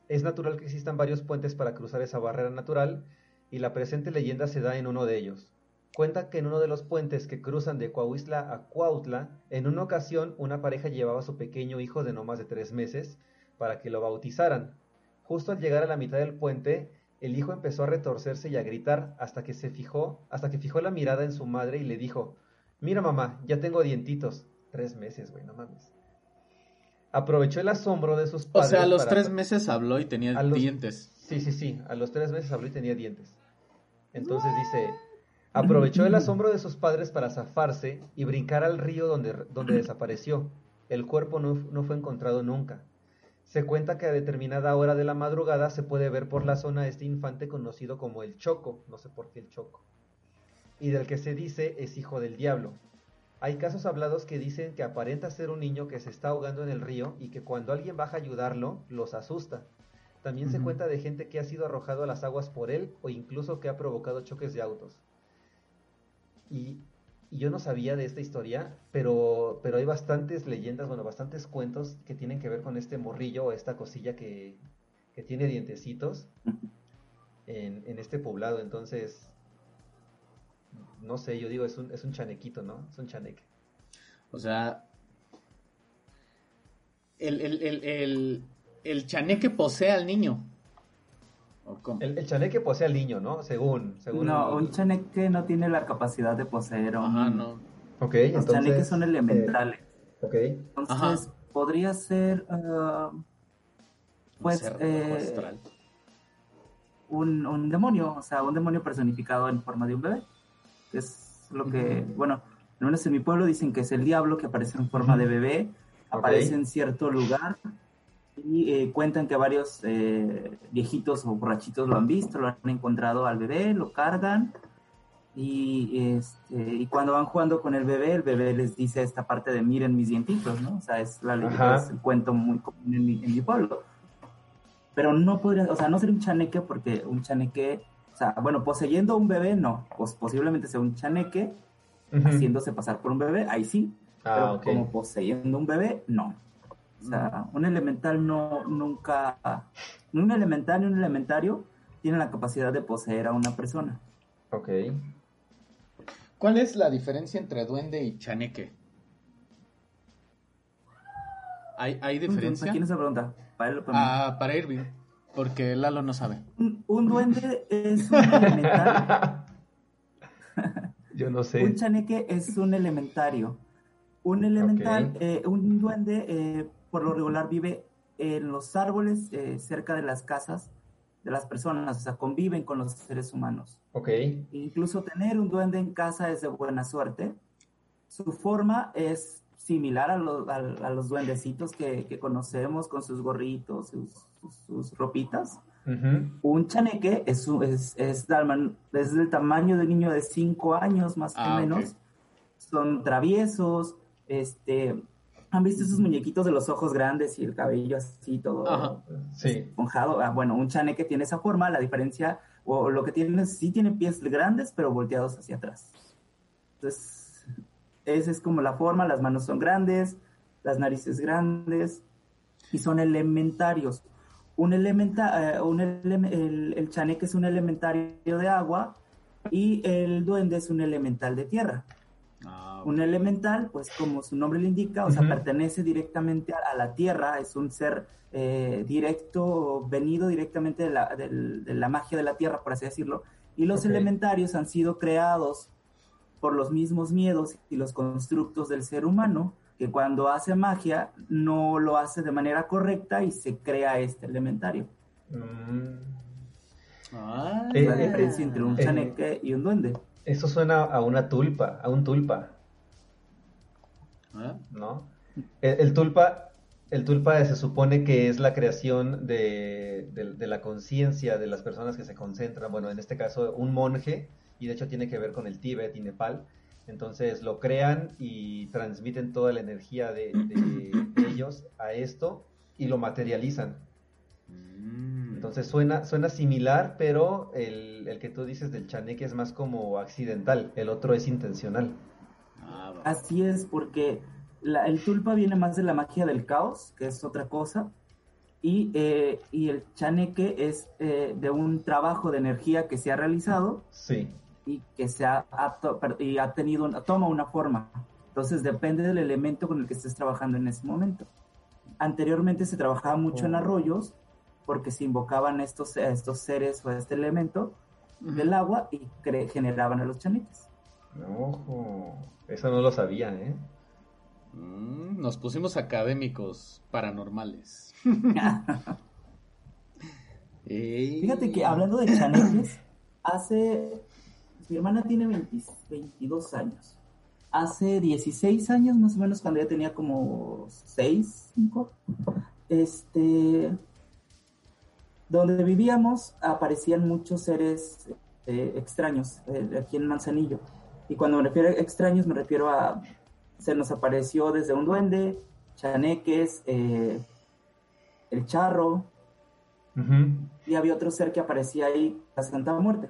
[SPEAKER 3] Es natural que existan varios puentes para cruzar esa barrera natural, y la presente leyenda se da en uno de ellos. Cuenta que en uno de los puentes que cruzan de Coahuistla a Cuautla, en una ocasión una pareja llevaba a su pequeño hijo de no más de tres meses para que lo bautizaran. Justo al llegar a la mitad del puente, el hijo empezó a retorcerse y a gritar hasta que se fijó, hasta que fijó la mirada en su madre y le dijo, Mira mamá, ya tengo dientitos. Tres meses, güey, no mames aprovechó el asombro de sus padres.
[SPEAKER 2] O sea, a los tres meses habló y tenía dientes.
[SPEAKER 3] Sí, sí, sí, a los tres meses habló y tenía dientes. Entonces dice, aprovechó el asombro de sus padres para zafarse y brincar al río donde, donde desapareció. El cuerpo no, no fue encontrado nunca. Se cuenta que a determinada hora de la madrugada se puede ver por la zona este infante conocido como el Choco, no sé por qué el Choco, y del que se dice es hijo del diablo. Hay casos hablados que dicen que aparenta ser un niño que se está ahogando en el río y que cuando alguien baja a ayudarlo, los asusta. También se cuenta de gente que ha sido arrojado a las aguas por él o incluso que ha provocado choques de autos. Y, yo no sabía de esta historia, pero, pero hay bastantes leyendas, bueno, bastantes cuentos que tienen que ver con este morrillo o esta cosilla que, que tiene dientecitos en, en este poblado. Entonces, no sé, yo digo, es un, es un chanequito, ¿no? Es un chaneque.
[SPEAKER 2] O sea, el, el, el, chaneque posee al niño.
[SPEAKER 3] El, chaneque posee al niño, ¿no? Según. según
[SPEAKER 4] no, un chaneque no tiene la capacidad de poseer a
[SPEAKER 2] un no.
[SPEAKER 3] Ok,
[SPEAKER 4] Los chaneques son elementales.
[SPEAKER 3] Eh, ok.
[SPEAKER 4] Entonces, podría ser. Uh, pues. Eh, un, un demonio, o sea, un demonio personificado en forma de un bebé es lo que, bueno, al menos en mi pueblo dicen que es el diablo que aparece en forma de bebé, aparece en cierto lugar y eh, cuentan que varios eh, viejitos o borrachitos lo han visto, lo han encontrado al bebé, lo cargan y, este, y cuando van jugando con el bebé, el bebé les dice esta parte de miren mis dientitos, ¿no? O sea, es, la, es el cuento muy común en mi, en mi pueblo. Pero no podría, o sea, no ser un chaneque porque un chaneque sea, bueno, poseyendo un bebé, no, pues posiblemente sea un chaneque, haciéndose pasar por un bebé, ahí sí.
[SPEAKER 3] Ah,
[SPEAKER 4] pero como poseyendo un bebé, no. O sea, un elemental no, nunca, ni un elemental ni un elementario tiene la capacidad de poseer a una persona.
[SPEAKER 3] Ok.
[SPEAKER 2] ¿Cuál es la diferencia entre duende y chaneque? ¿Hay, hay diferencia?
[SPEAKER 4] ¿Quién se pregunta?
[SPEAKER 2] Para, él, para, ah, para Irving, porque Lalo no sabe.
[SPEAKER 4] Un, un duende es un elemental.
[SPEAKER 3] Yo no sé.
[SPEAKER 4] Un chaneque es un elementario. Un elemental, eh, un duende, eh, por lo regular vive en los árboles eh, cerca de las casas de las personas, o sea, conviven con los seres humanos.
[SPEAKER 3] Ok.
[SPEAKER 4] Incluso tener un duende en casa es de buena suerte. Su forma es similar a, los duendecitos que, conocemos con sus gorritos, sus, ropitas. Un chaneque es, es, es, del tamaño de un niño de 5 años más o ah, menos. Son traviesos, este, ¿Han visto esos muñequitos de los ojos grandes y el cabello así todo esponjado? Ah, bueno, un chaneque tiene esa forma, la diferencia, o lo que tiene, sí tiene pies grandes, pero volteados hacia atrás. Entonces, esa es como la forma, las manos son grandes, las narices grandes, y son elementarios. Un elementa, eh, un el, el chaneque es un elementario de agua y el duende es un elemental de tierra. Ah, un elemental, pues como su nombre le indica, o sea, pertenece directamente a, la tierra, es un ser eh, directo, venido directamente de la, magia de la tierra, por así decirlo. Y los elementarios han sido creados por los mismos miedos y los constructos del ser humano, que cuando hace magia no lo hace de manera correcta y se crea este elementario. Mm. Ah, la diferencia entre un chaneque y un duende.
[SPEAKER 3] Eso suena a una tulpa, a un tulpa. ¿Eh? ¿No? El, tulpa, el tulpa se supone que es la creación de, la conciencia de las personas que se concentran. Bueno, en este caso, un monje, y de hecho tiene que ver con el Tíbet y Nepal. Entonces lo crean y transmiten toda la energía de ellos a esto y lo materializan. Entonces suena, suena similar, pero el, que tú dices del chaneque es más como accidental, el otro es intencional.
[SPEAKER 4] Ah, Así es, porque el tulpa viene más de la magia del caos, que es otra cosa, y, eh, el chaneque es eh, de un trabajo de energía que se ha realizado
[SPEAKER 3] sí.
[SPEAKER 4] Y que se ha, y ha tenido, toma una forma. Entonces depende del elemento con el que estés trabajando en ese momento. Anteriormente se trabajaba mucho en oh. arroyos porque se invocaban estos, estos seres o este elemento del agua y generaban a los chaneques.
[SPEAKER 3] Ojo, eso no lo sabía, ¿eh?
[SPEAKER 2] Mm, nos pusimos académicos paranormales.
[SPEAKER 4] Fíjate que hablando de chaneques, hace. Mi hermana tiene 22 años. Hace 16 años, más o menos, cuando ella tenía como 6, 5, este, donde vivíamos aparecían muchos seres eh, extraños eh, aquí en Manzanillo. Y cuando me refiero a extraños me refiero a, se nos apareció desde un duende, chaneques, eh, el charro, y había otro ser que aparecía ahí, la Santa Muerte.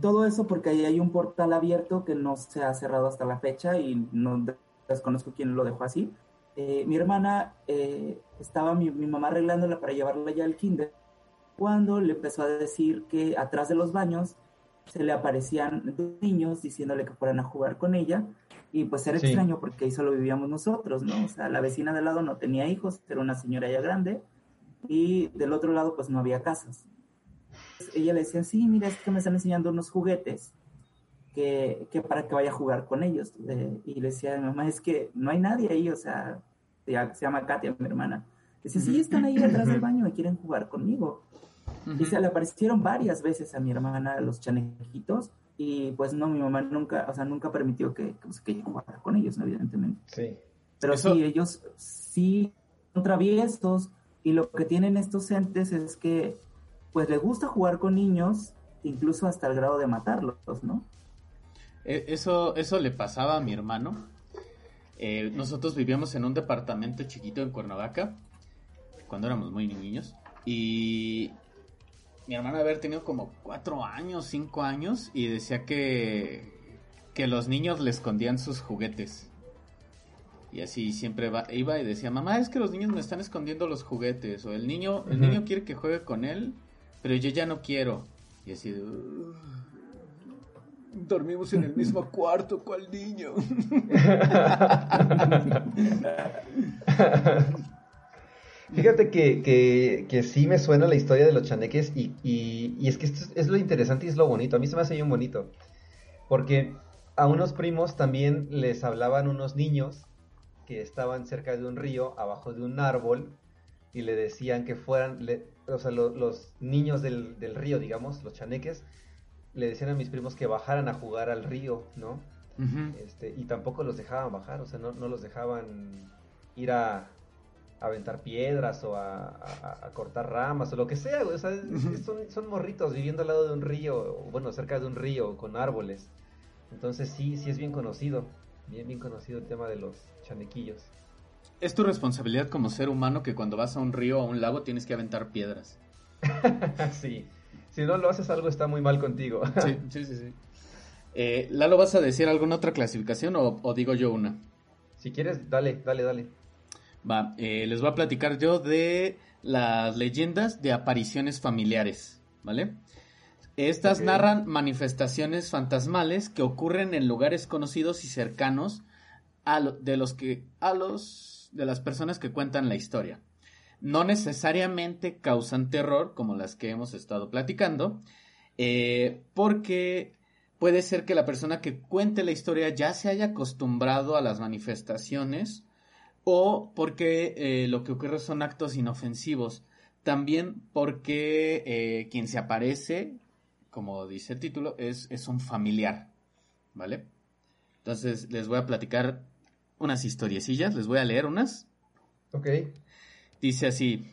[SPEAKER 4] Todo eso porque ahí hay un portal abierto que no se ha cerrado hasta la fecha y no desconozco quién lo dejó así. mi hermana estaba mi, mamá arreglándola para llevarla ya al kinder, cuando le empezó a decir que atrás de los baños se le aparecían niños diciéndole que fueran a jugar con ella, y pues era extraño porque ahí solo vivíamos nosotros, ¿no? O sea, la vecina del lado no tenía hijos, era una señora ya grande, y del otro lado pues no había casas. Ella le decía, sí, mira, es que me están enseñando unos juguetes, que, que para que vaya a jugar con ellos. y le decía mamá, es que no hay nadie ahí, o sea, se llama Katia, mi hermana. Dice, sí, están ahí detrás del baño y quieren jugar conmigo. Y se le aparecieron varias veces a mi hermana los chanejitos y pues no, mi mamá nunca, o sea, nunca permitió que, pues, que jugara con ellos, evidentemente.
[SPEAKER 3] Sí.
[SPEAKER 4] Pero sí, ellos sí son traviesos y lo que tienen estos entes es que pues le gusta jugar con niños, incluso hasta el grado de matarlos, ¿no?
[SPEAKER 2] E, eso, eso le pasaba a mi hermano eh, nosotros vivíamos en un departamento chiquito en Cuernavaca, cuando éramos muy niños, y mi hermana había tenido como cuatro años, cinco años, y decía que, que los niños le escondían sus juguetes. Y así siempre iba y decía, mamá, es que los niños me están escondiendo los juguetes. O el niño, el niño quiere que juegue con él, pero yo ya no quiero. Y así, dormimos en el mismo cuarto, ¿cuál niño?
[SPEAKER 3] Fíjate que, que, sí me suena la historia de los chaneques y, y, es que esto es, lo interesante y es lo bonito. A mí se me hace bien bonito. Porque a unos primos también les hablaban unos niños que estaban cerca de un río, abajo de un árbol, y le decían que fueran, o sea, los niños del, del, río, digamos, los chaneques, le decían a mis primos que bajaran a jugar al río, ¿no? este, y tampoco los dejaban bajar, o sea, no, no los dejaban ir a, aventar piedras o a, cortar ramas o lo que sea, O sea, son, son, morritos viviendo al lado de un río, bueno, cerca de un río con árboles. Entonces sí, sí es bien conocido, bien, bien conocido el tema de los chanequillos.
[SPEAKER 2] Es tu responsabilidad como ser humano que cuando vas a un río o a un lago tienes que aventar piedras.
[SPEAKER 3] sí, si no lo haces algo está muy mal contigo.
[SPEAKER 2] sí, sí, sí. sí. Eh, Lalo, ¿vas a decir alguna otra clasificación o, o digo yo una?
[SPEAKER 3] Si quieres, dale, dale, dale.
[SPEAKER 2] Va, eh, les voy a platicar yo de las leyendas de apariciones familiares, ¿vale? Estas narran manifestaciones fantasmales que ocurren en lugares conocidos y cercanos a de los que a los de las personas que cuentan la historia. No necesariamente causan terror como las que hemos estado platicando, eh, porque puede ser que la persona que cuente la historia ya se haya acostumbrado a las manifestaciones o porque eh, lo que ocurre son actos inofensivos. También porque eh, quien se aparece, como dice el título, es, es un familiar, ¿vale? Entonces les voy a platicar unas historiecillas, les voy a leer unas.
[SPEAKER 3] Ok.
[SPEAKER 2] Dice así,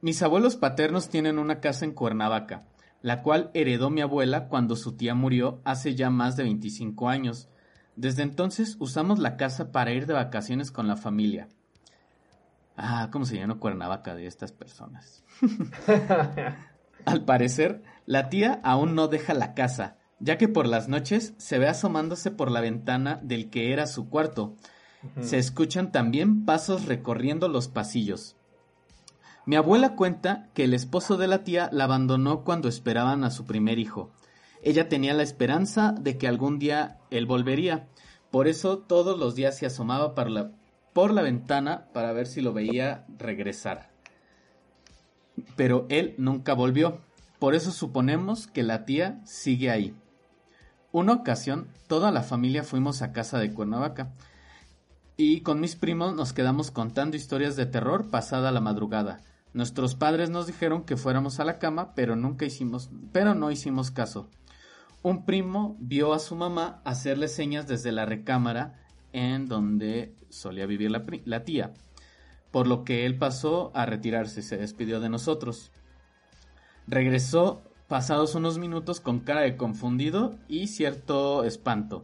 [SPEAKER 2] mis abuelos paternos tienen una casa en Cuernavaca, la cual heredó mi abuela cuando su tía murió hace ya más de 25 años. Desde entonces usamos la casa para ir de vacaciones con la familia. Ah, ¿cómo se llama Cuernavaca de estas personas? Al parecer, la tía aún no deja la casa, ya que por las noches se ve asomándose por la ventana del que era su cuarto. Se escuchan también pasos recorriendo los pasillos. Mi abuela cuenta que el esposo de la tía la abandonó cuando esperaban a su primer hijo. Ella tenía la esperanza de que algún día él volvería. Por eso todos los días se asomaba por la, por la ventana para ver si lo veía regresar. Pero él nunca volvió. Por eso suponemos que la tía sigue ahí. Una ocasión, toda la familia fuimos a casa de Cuernavaca y con mis primos nos quedamos contando historias de terror pasada la madrugada. Nuestros padres nos dijeron que fuéramos a la cama, pero nunca hicimos, pero no hicimos caso un primo vio a su mamá hacerle señas desde la recámara en donde solía vivir la, tía, por lo que él pasó a retirarse, se despidió de nosotros. Regresó pasados unos minutos con cara de confundido y cierto espanto.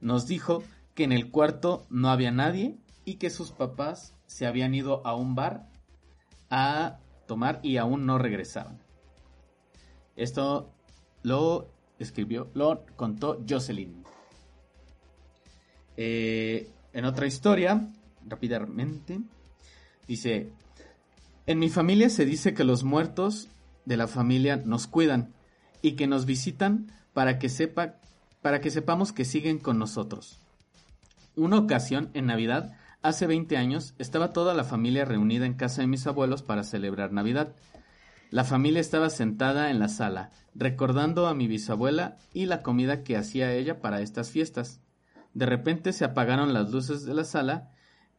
[SPEAKER 2] Nos dijo que en el cuarto no había nadie y que sus papás se habían ido a un bar a tomar y aún no regresaban. Esto lo escribió, lo contó Jocelyn. Eh, en otra historia, rápidamente, dice, en mi familia se dice que los muertos de la familia nos cuidan y que nos visitan para que sepa, para que sepamos que siguen con nosotros. Una ocasión, en Navidad, hace 20 años, estaba toda la familia reunida en casa de mis abuelos para celebrar Navidad. La familia estaba sentada en la sala, recordando a mi bisabuela y la comida que hacía ella para estas fiestas. De repente se apagaron las luces de la sala,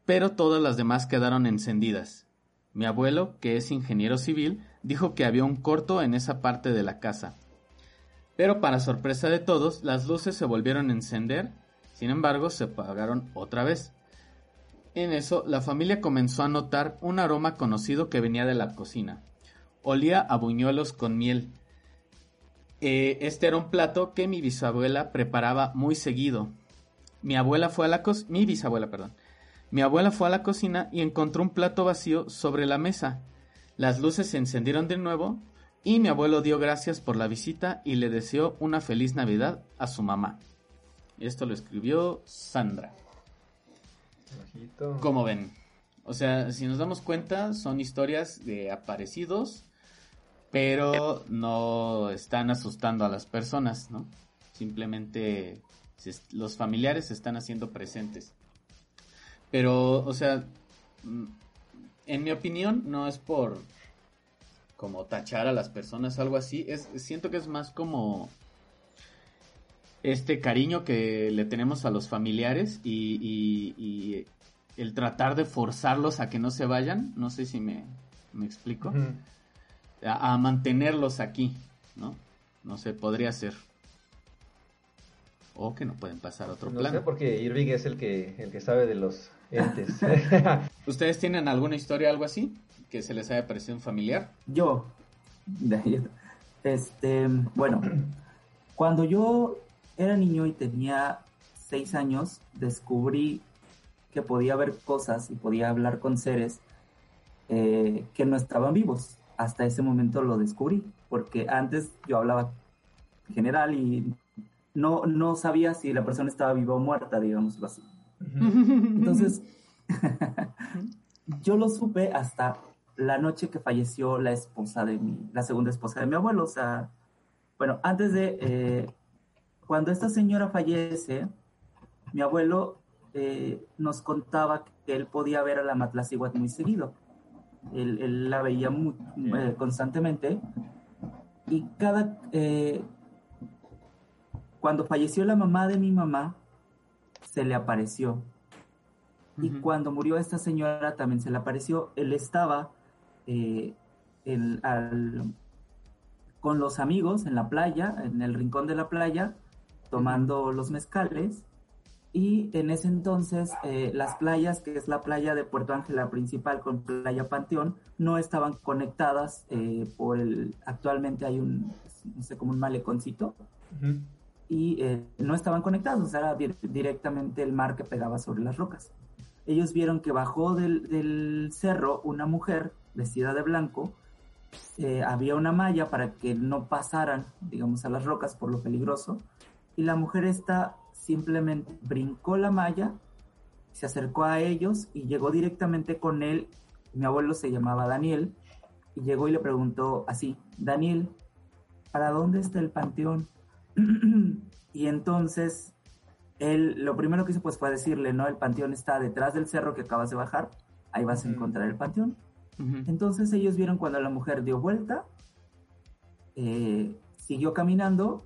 [SPEAKER 2] pero todas las demás quedaron encendidas. Mi abuelo, que es ingeniero civil, dijo que había un corto en esa parte de la casa. Pero para sorpresa de todos, las luces se volvieron a encender, sin embargo se apagaron otra vez. En eso, la familia comenzó a notar un aroma conocido que venía de la cocina. Olía a buñuelos con miel. Eh, este era un plato que mi bisabuela preparaba muy seguido. Mi abuela fue a la cocina, mi bisabuela, perdón. Mi abuela fue a la cocina y encontró un plato vacío sobre la mesa. Las luces se encendieron de nuevo y mi abuelo dio gracias por la visita y le deseó una feliz Navidad a su mamá. Esto lo escribió Sandra. Como ven? O sea, si nos damos cuenta, son historias de aparecidos, pero no están asustando a las personas, ¿no? Simplemente los familiares se están haciendo presentes. Pero, o sea, mm, en mi opinión, no es por como tachar a las personas, algo así. Es, siento que es más como este cariño que le tenemos a los familiares y, el tratar de forzarlos a que no se vayan, no sé si me, explico, a, mantenerlos aquí, ¿no? No sé, podría ser. O que no pueden pasar a otro
[SPEAKER 3] no
[SPEAKER 2] plan.
[SPEAKER 3] Sé porque Irving es el que, el que sabe de los entes.
[SPEAKER 2] ¿Ustedes tienen alguna historia, algo así? Que se les haya parecido un familiar.
[SPEAKER 4] Yo, este, bueno, cuando yo era niño y tenía seis años, descubrí que podía ver cosas y podía hablar con seres eh, que no estaban vivos. Hasta ese momento lo descubrí, porque antes yo hablaba en general y no, no sabía si la persona estaba viva o muerta, digamos así. Entonces, yo lo supe hasta la noche que falleció la esposa de mi, la segunda esposa de mi abuelo. O sea, bueno, antes de, eh, cuando esta señora fallece, mi abuelo eh, nos contaba que él podía ver a la Matlaciguat muy seguido. Él, la veía muy, eh, constantemente. Y cada. cuando falleció la mamá de mi mamá, se le apareció. Y cuando murió esta señora también se le apareció. Él estaba con los amigos en la playa, en el rincón de la playa, tomando los mezcales. Y en ese entonces eh, las playas, que es la playa de Puerto Ángela principal con Playa Panteón, no estaban conectadas eh, por el... Actualmente hay un, no sé, como un maleconcito. Y eh, no estaban conectados, era directamente el mar que pegaba sobre las rocas. Ellos vieron que bajó del, del cerro una mujer vestida de blanco, eh, había una malla para que no pasaran, digamos, a las rocas por lo peligroso, y la mujer esta simplemente brincó la malla, se acercó a ellos y llegó directamente con él. Mi abuelo se llamaba Daniel, y llegó y le preguntó así, Daniel, ¿para dónde está el panteón? y entonces él lo primero que hizo pues fue decirle, no, el panteón está detrás del cerro que acabas de bajar, ahí vas a encontrar el panteón. Entonces ellos vieron cuando la mujer dio vuelta, eh, siguió caminando,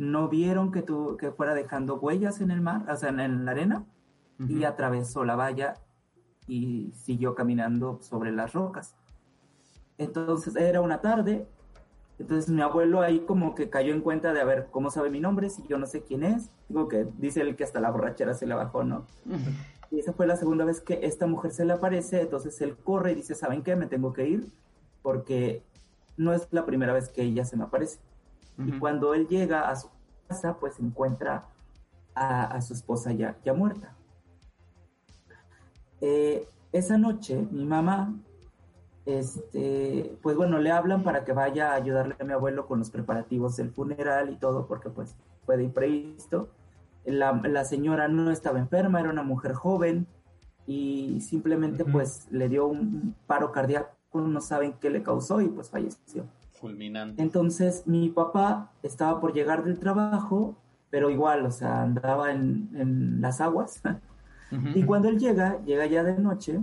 [SPEAKER 4] no vieron que, tu, que fuera dejando huellas en el mar, o sea, en, la arena, y atravesó la valla y siguió caminando sobre las rocas. Entonces era una tarde, entonces mi abuelo ahí como que cayó en cuenta de a ver cómo sabe mi nombre, si yo no sé quién es, digo que dice él que hasta la borrachera se le bajó, ¿no? Y esa fue la segunda vez que esta mujer se le aparece, entonces él corre y dice, ¿saben qué? Me tengo que ir porque no es la primera vez que ella se me aparece. Y cuando él llega a su casa, pues encuentra a, su esposa ya, ya muerta. Eh, esa noche mi mamá, este, pues bueno, le hablan para que vaya a ayudarle a mi abuelo con los preparativos del funeral y todo, porque pues fue de imprevisto la, señora no estaba enferma, era una mujer joven y simplemente pues le dio un paro cardíaco, no saben qué le causó y pues falleció.
[SPEAKER 2] Fulminante.
[SPEAKER 4] Entonces mi papá estaba por llegar del trabajo, pero igual, o sea, andaba en, las aguas. Y cuando él llega, llega ya de noche,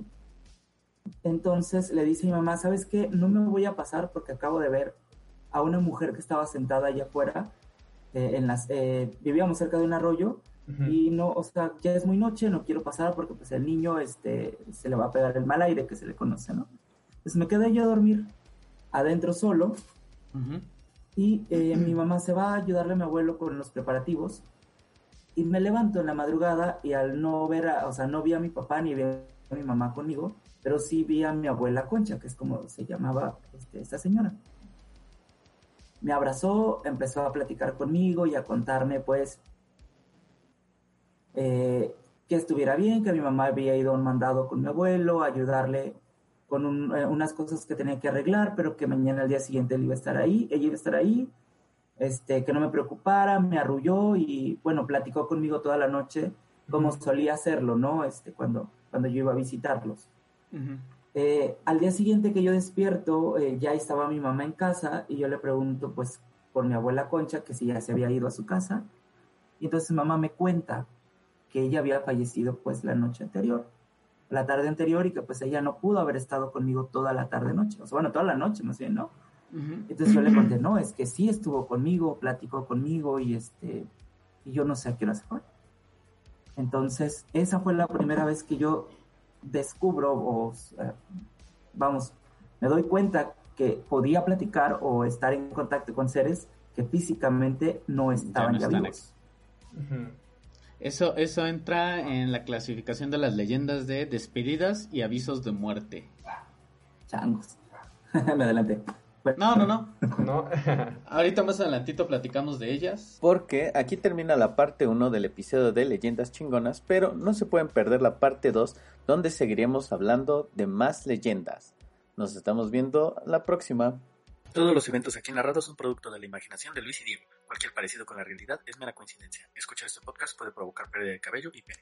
[SPEAKER 4] entonces le dice a mi mamá, ¿sabes qué? No me voy a pasar porque acabo de ver a una mujer que estaba sentada allá afuera eh, en las, eh, vivíamos cerca de un arroyo y no, o sea, ya es muy noche, no quiero pasar porque pues el niño este, se le va a pegar el mal aire que se le conoce, ¿no? Pues me quedé yo a dormir adentro solo. Y eh, mi mamá se va a ayudarle a mi abuelo con los preparativos. Y me levanto en la madrugada y al no ver, a, o sea, no vi a mi papá ni vi a mi mamá conmigo, pero sí vi a mi abuela Concha, que es como se llamaba este, esta señora. Me abrazó, empezó a platicar conmigo y a contarme pues eh, que estuviera bien, que mi mamá había ido a un mandado con mi abuelo, a ayudarle con eh, unas cosas que tenía que arreglar, pero que mañana al día siguiente él iba a estar ahí, ella iba a estar ahí, este, que no me preocupara, me arrulló y bueno, platicó conmigo toda la noche como solía hacerlo, ¿no? Este, cuando, cuando yo iba a visitarlos. Eh, al día siguiente que yo despierto, eh, ya estaba mi mamá en casa y yo le pregunto, pues, por mi abuela Concha, que si ya se había ido a su casa. Y entonces mamá me cuenta que ella había fallecido, pues, la noche anterior, la tarde anterior, y que pues ella no pudo haber estado conmigo toda la tarde-noche, o sea, bueno, toda la noche más bien, ¿no? Entonces yo le conté, no, es que sí estuvo conmigo, platicó conmigo y este, y yo no sé a qué hora se fue. Entonces, esa fue la primera vez que yo descubro o, vamos, me doy cuenta que podía platicar o estar en contacto con seres que físicamente no estaban ya, vivos.
[SPEAKER 2] Eso, eso entra en la clasificación de las leyendas de despedidas y avisos de muerte.
[SPEAKER 4] Changos. me adelanté.
[SPEAKER 2] No, no, no. no. Ahorita más adelantito platicamos de ellas.
[SPEAKER 1] Porque aquí termina la parte 1 del episodio de Leyendas Chingonas, pero no se pueden perder la parte 2 donde seguiremos hablando de más leyendas. Nos estamos viendo la próxima.
[SPEAKER 5] Todos los eventos aquí narrados son producto de la imaginación de Luis y Diego. Cualquier parecido con la realidad es mera coincidencia. Escuchar este podcast puede provocar pérdida de cabello y pene.